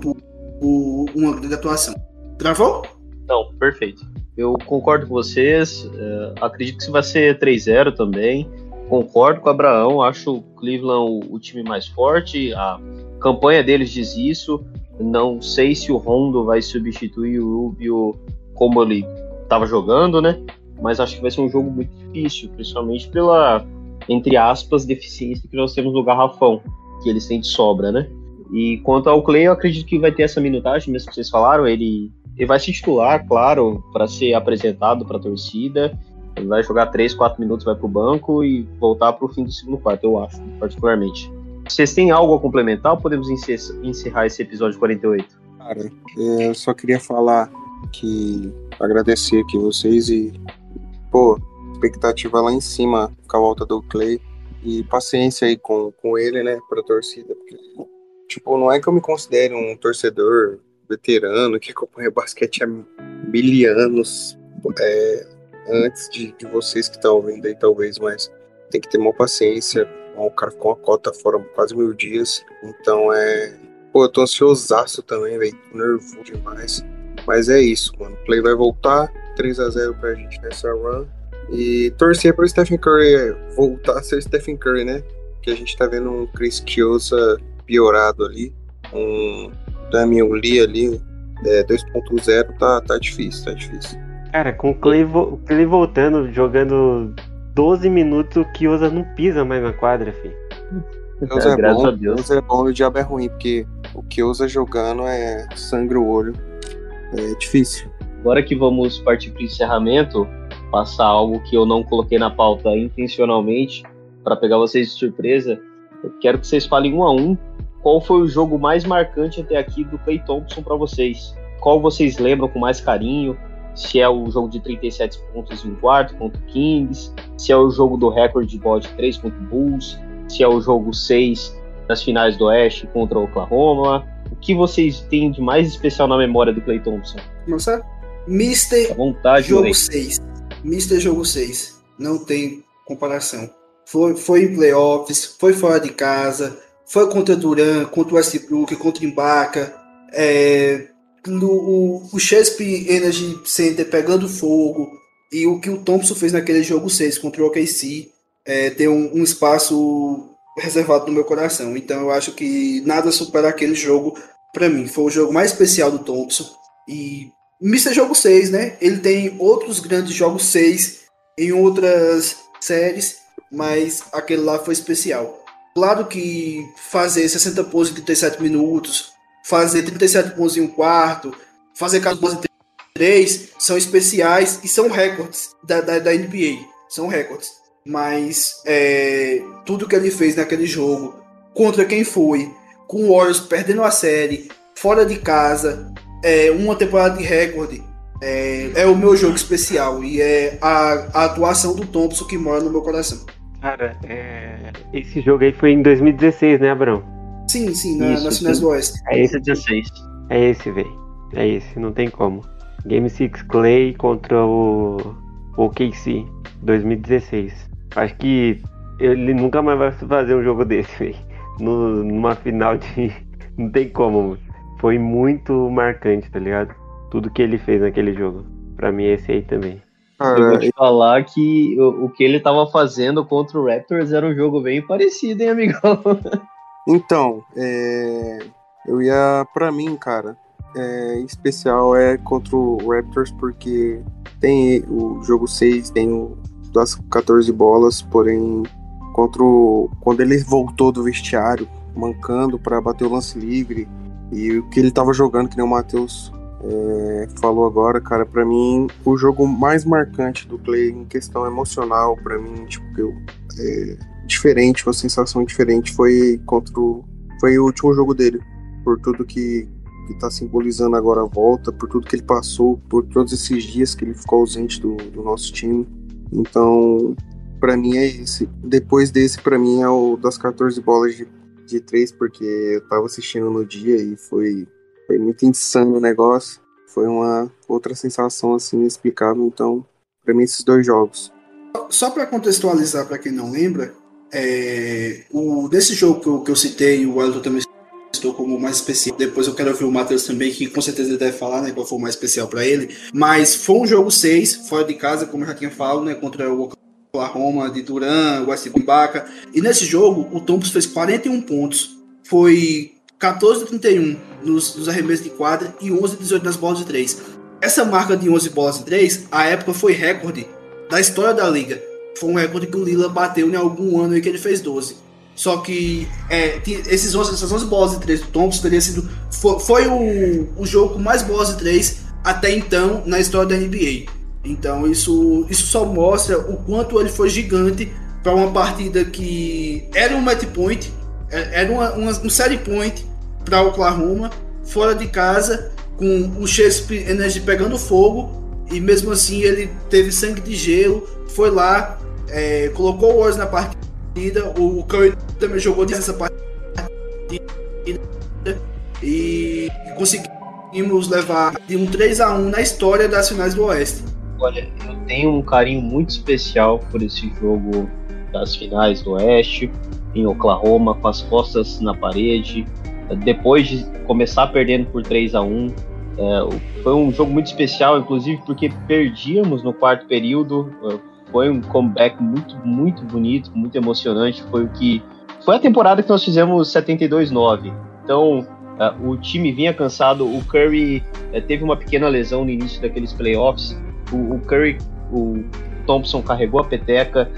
por, por uma grande atuação. Travou? Não, perfeito. Eu concordo com vocês. Uh, acredito que vai ser 3-0 também. Concordo com o Abraão. Acho o Cleveland o, o, time mais forte. A campanha deles diz isso. Não sei se o Rondo vai substituir o Rubio como ele estava jogando, né? Mas acho que vai ser um jogo muito difícil, principalmente pela, entre aspas, deficiência que nós temos no garrafão, que eles têm de sobra, né? E quanto ao Clay, eu acredito que vai ter essa minutagem, mesmo que vocês falaram. Ele ele vai se titular, claro, para ser apresentado para a torcida. Ele vai jogar 3, 4 minutos, vai para o banco e voltar para o fim do segundo quarto, eu acho, particularmente. Vocês têm algo a complementar ou podemos encerrar esse episódio 48? Cara, eu só queria falar que agradecer aqui vocês e, pô, expectativa lá em cima com a volta do Clay e paciência aí com, com ele, né, pra torcida, porque, tipo, não é que eu me considere um torcedor veterano que acompanha basquete há mil anos é, antes de, de, vocês que estão ouvindo aí, talvez, mas tem que ter uma paciência. O cara com a cota fora quase mil dias, então é. Pô, eu tô ansiosaço também, velho. Nervoso demais. Mas é isso, mano. Play vai voltar. 3 a 0 pra gente nessa run. E torcer pro Stephen Curry voltar a ser Stephen Curry, né? Que a gente tá vendo um Chris Kiosa piorado ali. Um Damian Lee ali, é, 2.0, tá, tá difícil, tá difícil. Cara, com o Clay, vo Clay voltando, jogando 12 minutos, o Kiosa não pisa mais na quadra, filho. Kiosa é, é bom, a Deus. É bom e o diabo é ruim, porque o Kiosa jogando é sangue o olho. É difícil. Agora que vamos partir para o encerramento, passar algo que eu não coloquei na pauta intencionalmente, para pegar vocês de surpresa, eu quero que vocês falem um a um qual foi o jogo mais marcante até aqui do Clay Thompson para vocês? Qual vocês lembram com mais carinho? Se é o jogo de 37 pontos em um quarto contra o Kings, se é o jogo do recorde de bola de 3 contra o Bulls, se é o jogo 6 das finais do Oeste contra o Oklahoma. O que vocês têm de mais especial na memória do Clay Thompson? Nossa, Mister vontade, Jogo 6. Mister Jogo 6. Não tem comparação. Foi, foi em playoffs, foi fora de casa, foi contra Duran, contra o Westbrook, contra Ibaka, é, no, o, o Chesapeake Energy Center pegando fogo, e o que o Thompson fez naquele jogo 6 contra o OKC é, tem um, um, espaço reservado no meu coração. Então eu acho que nada supera aquele jogo para mim. Foi o jogo mais especial do Thompson. E Mr. Jogo 6, né? Ele tem outros grandes jogos 6 em outras séries, mas aquele lá foi especial. Claro que fazer 60 pontos em 37 minutos, fazer 37 pontos em um quarto, fazer 14 pontos em 3 são especiais e são recordes da, da, da NBA. São recordes. Mas é, tudo que ele fez naquele jogo, contra quem foi, com o Warriors perdendo a série, fora de casa, é, uma temporada de recorde, é, é, o meu jogo especial e é a, a atuação do Thompson que mora no meu coração. Cara, é... esse jogo aí foi em 2016, né, Abrão? Sim, sim, na, Isso, nas finais do Oeste. É esse 16. É esse, velho. É esse, não tem como. Game 6 Clay contra o OKC 2016. Acho que ele nunca mais vai fazer um jogo desse, velho. Numa final de. *laughs* Não tem como. Foi muito marcante, tá ligado? Tudo que ele fez naquele jogo. Pra mim, esse aí também. Cara, eu vou te falar que o, o, que ele tava fazendo contra o Raptors era um jogo bem parecido, hein, amigão? *laughs* Então, é, eu ia para mim, cara. É, em especial é contra o Raptors porque tem o jogo 6, tem o das 14 bolas, porém contra o, quando ele voltou do vestiário, mancando para bater o lance livre e o que ele tava jogando, que nem o Matheus é, falou agora, cara, para mim o jogo mais marcante do Clay em questão emocional, para mim, tipo, eu, é, diferente, uma sensação diferente foi contra o, foi o último jogo dele, por tudo que que tá simbolizando agora a volta, por tudo que ele passou, por todos esses dias que ele ficou ausente do, do nosso time. Então, para mim é esse. Depois desse, para mim é o das 14 bolas de, de 3, porque eu tava assistindo no dia e foi Foi muito insano o negócio. Foi uma outra sensação assim inexplicável. Então, para mim esses dois jogos. Só para contextualizar para quem não lembra, é, o desse jogo que eu, que eu citei, o Wellington também citou como mais especial. Depois eu quero ouvir o Matheus também, que com certeza ele deve falar, né, qual foi o mais especial para ele. Mas foi um jogo 6, fora de casa, como eu já tinha falado, né, contra o Oklahoma de Duran, West Ibaka. E nesse jogo, o Thompson fez 41 pontos. Foi 14 de 31 nos, nos arremessos de quadra e 11 de 18 nas bolas de 3. Essa marca de 11 bolas de 3, a época foi recorde da história da liga. Foi um recorde que o Lila bateu em algum ano aí que ele fez 12. Só que é, esses 11, essas 11 bolas de 3 do Thompson teria sido. Foi, foi o, o jogo com mais bolas de 3 até então na história da NBA. Então isso, isso só mostra o quanto ele foi gigante para uma partida que era um match point, é, era uma, uma, um série point para Oklahoma, fora de casa, com o Shakespeare Energy pegando fogo, e mesmo assim ele teve sangue de gelo, foi lá, é, colocou o Warriors na partida, o Curry também jogou nessa partida, e conseguimos levar de um 3 a 1 na história das finais do Oeste. Olha, eu tenho um carinho muito especial por esse jogo das finais do Oeste, em Oklahoma, com as costas na parede, depois de começar perdendo por 3 a 1 é, foi um jogo muito especial, inclusive porque perdíamos no quarto período. Foi um comeback muito, muito bonito, muito emocionante. Foi o que foi a temporada que nós fizemos 72-9. Então é, o time vinha cansado. O Curry é, teve uma pequena lesão no início daqueles playoffs. O, o Curry, o Thompson carregou a peteca.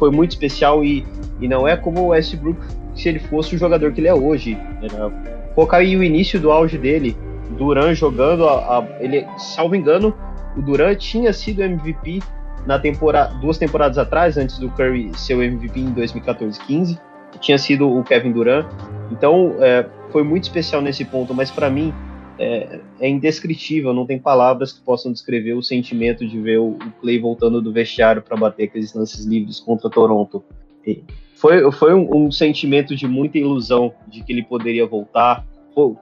Foi muito especial e, e não é como o Westbrook se ele fosse o jogador que ele é hoje. Era colocar aí o início do auge dele, Duran jogando, a, a, ele, salvo engano, o Duran tinha sido MVP na temporada, duas temporadas atrás, antes do Curry ser o MVP em 2014-15, tinha sido o Kevin Durant. Então é, foi muito especial nesse ponto, mas para mim é, é, indescritível, não tem palavras que possam descrever o sentimento de ver o, Clay voltando do vestiário para bater aqueles lances livres contra Toronto. E, foi, foi um, um, sentimento de muita ilusão de que ele poderia voltar. Pô,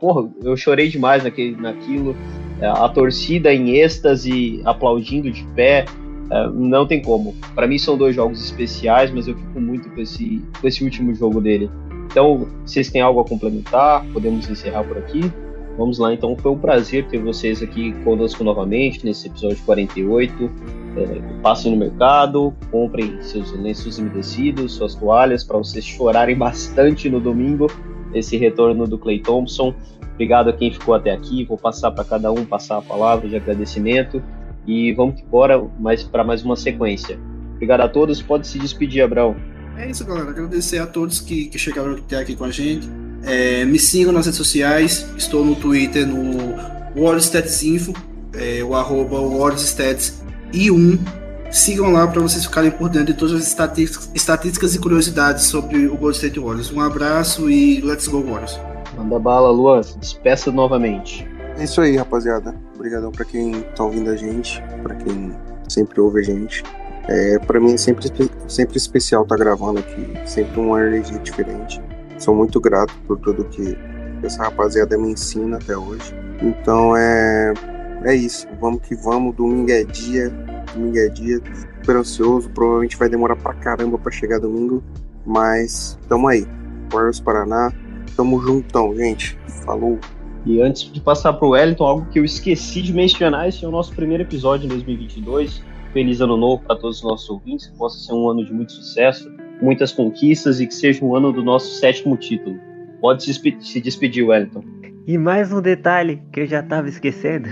porra, eu chorei demais naquele, naquilo. É, a torcida em êxtase, aplaudindo de pé. É, não tem como. Para mim são dois jogos especiais, mas eu fico muito com esse, com esse último jogo dele. Então, vocês têm algo a complementar? Podemos encerrar por aqui? Vamos lá, então. Foi um prazer ter vocês aqui conosco novamente nesse episódio 48. É, passem no mercado, comprem seus lenços umedecidos, suas toalhas, para vocês chorarem bastante no domingo. Esse retorno do Clay Thompson. Obrigado a quem ficou até aqui. Vou passar para cada um passar a palavra de agradecimento e vamos embora mais para mais uma sequência. Obrigado a todos. Pode se despedir, Abraão. É isso, galera. Agradecer a todos que, que chegaram até aqui com a gente. É, me sigam nas redes sociais. Estou no Twitter, no WorldStatsInfo, é, o arroba WorldStats e 1. Sigam lá para vocês ficarem por dentro de todas as estatísticas, estatísticas e curiosidades sobre o Golden State Warriors. Um abraço e let's go Warriors. Manda bala, Luan. Despeça novamente. É isso aí, rapaziada. Obrigadão para quem tá ouvindo a gente, para quem sempre ouve a gente. É, para mim é sempre, sempre especial estar tá gravando aqui, sempre uma energia diferente. Sou muito grato por tudo que essa rapaziada me ensina até hoje. Então é é isso, vamos que vamos. Domingo é dia, domingo é dia. Super ansioso, provavelmente vai demorar pra caramba pra chegar domingo, mas tamo aí. Warriors Paraná, tamo juntão, gente. Falou. E antes de passar pro Wellington, algo que eu esqueci de mencionar, esse é o nosso primeiro episódio em 2022. Feliz ano novo para todos os nossos ouvintes, que possa ser um ano de muito sucesso, muitas conquistas e que seja um ano do nosso sétimo título. Pode se despedir, Wellington. E mais um detalhe que eu já tava esquecendo.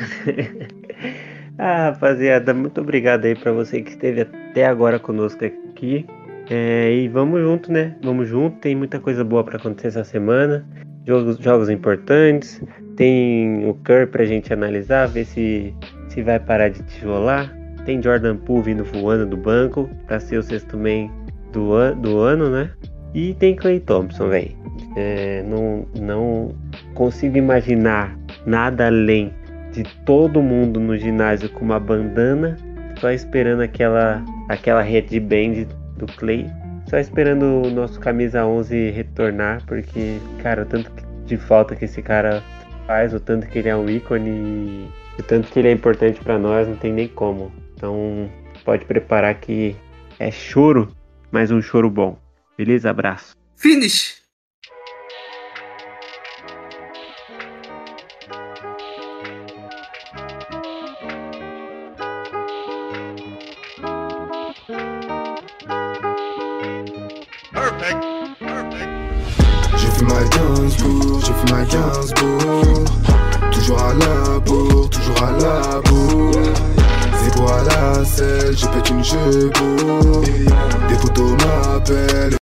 *laughs* ah, rapaziada, muito obrigado aí para você que esteve até agora conosco aqui. É, e vamos junto, né? Vamos junto. Tem muita coisa boa para acontecer essa semana. Jogos, jogos importantes. Tem o Kerr pra gente analisar, ver se, se vai parar de tijolar. Tem Jordan Poole vindo voando do banco para ser o sexto man do, an do ano, né? E tem Clay Thompson, velho. É, não, não consigo imaginar nada além de todo mundo no ginásio com uma bandana, só esperando aquela aquela headband do Clay, só esperando o nosso camisa 11 retornar, porque cara, tanto de falta que esse cara faz, o tanto que ele é um ícone e o tanto que ele é importante pra nós, não tem nem como. Então, pode preparar que é choro, mas um choro bom. Beleza? Abraço. Finish! J'ai fait ma Gainsbourg, j'ai fait ma Toujours à la bourre C'est à la selle, je pète une chevaux Des photos m'appellent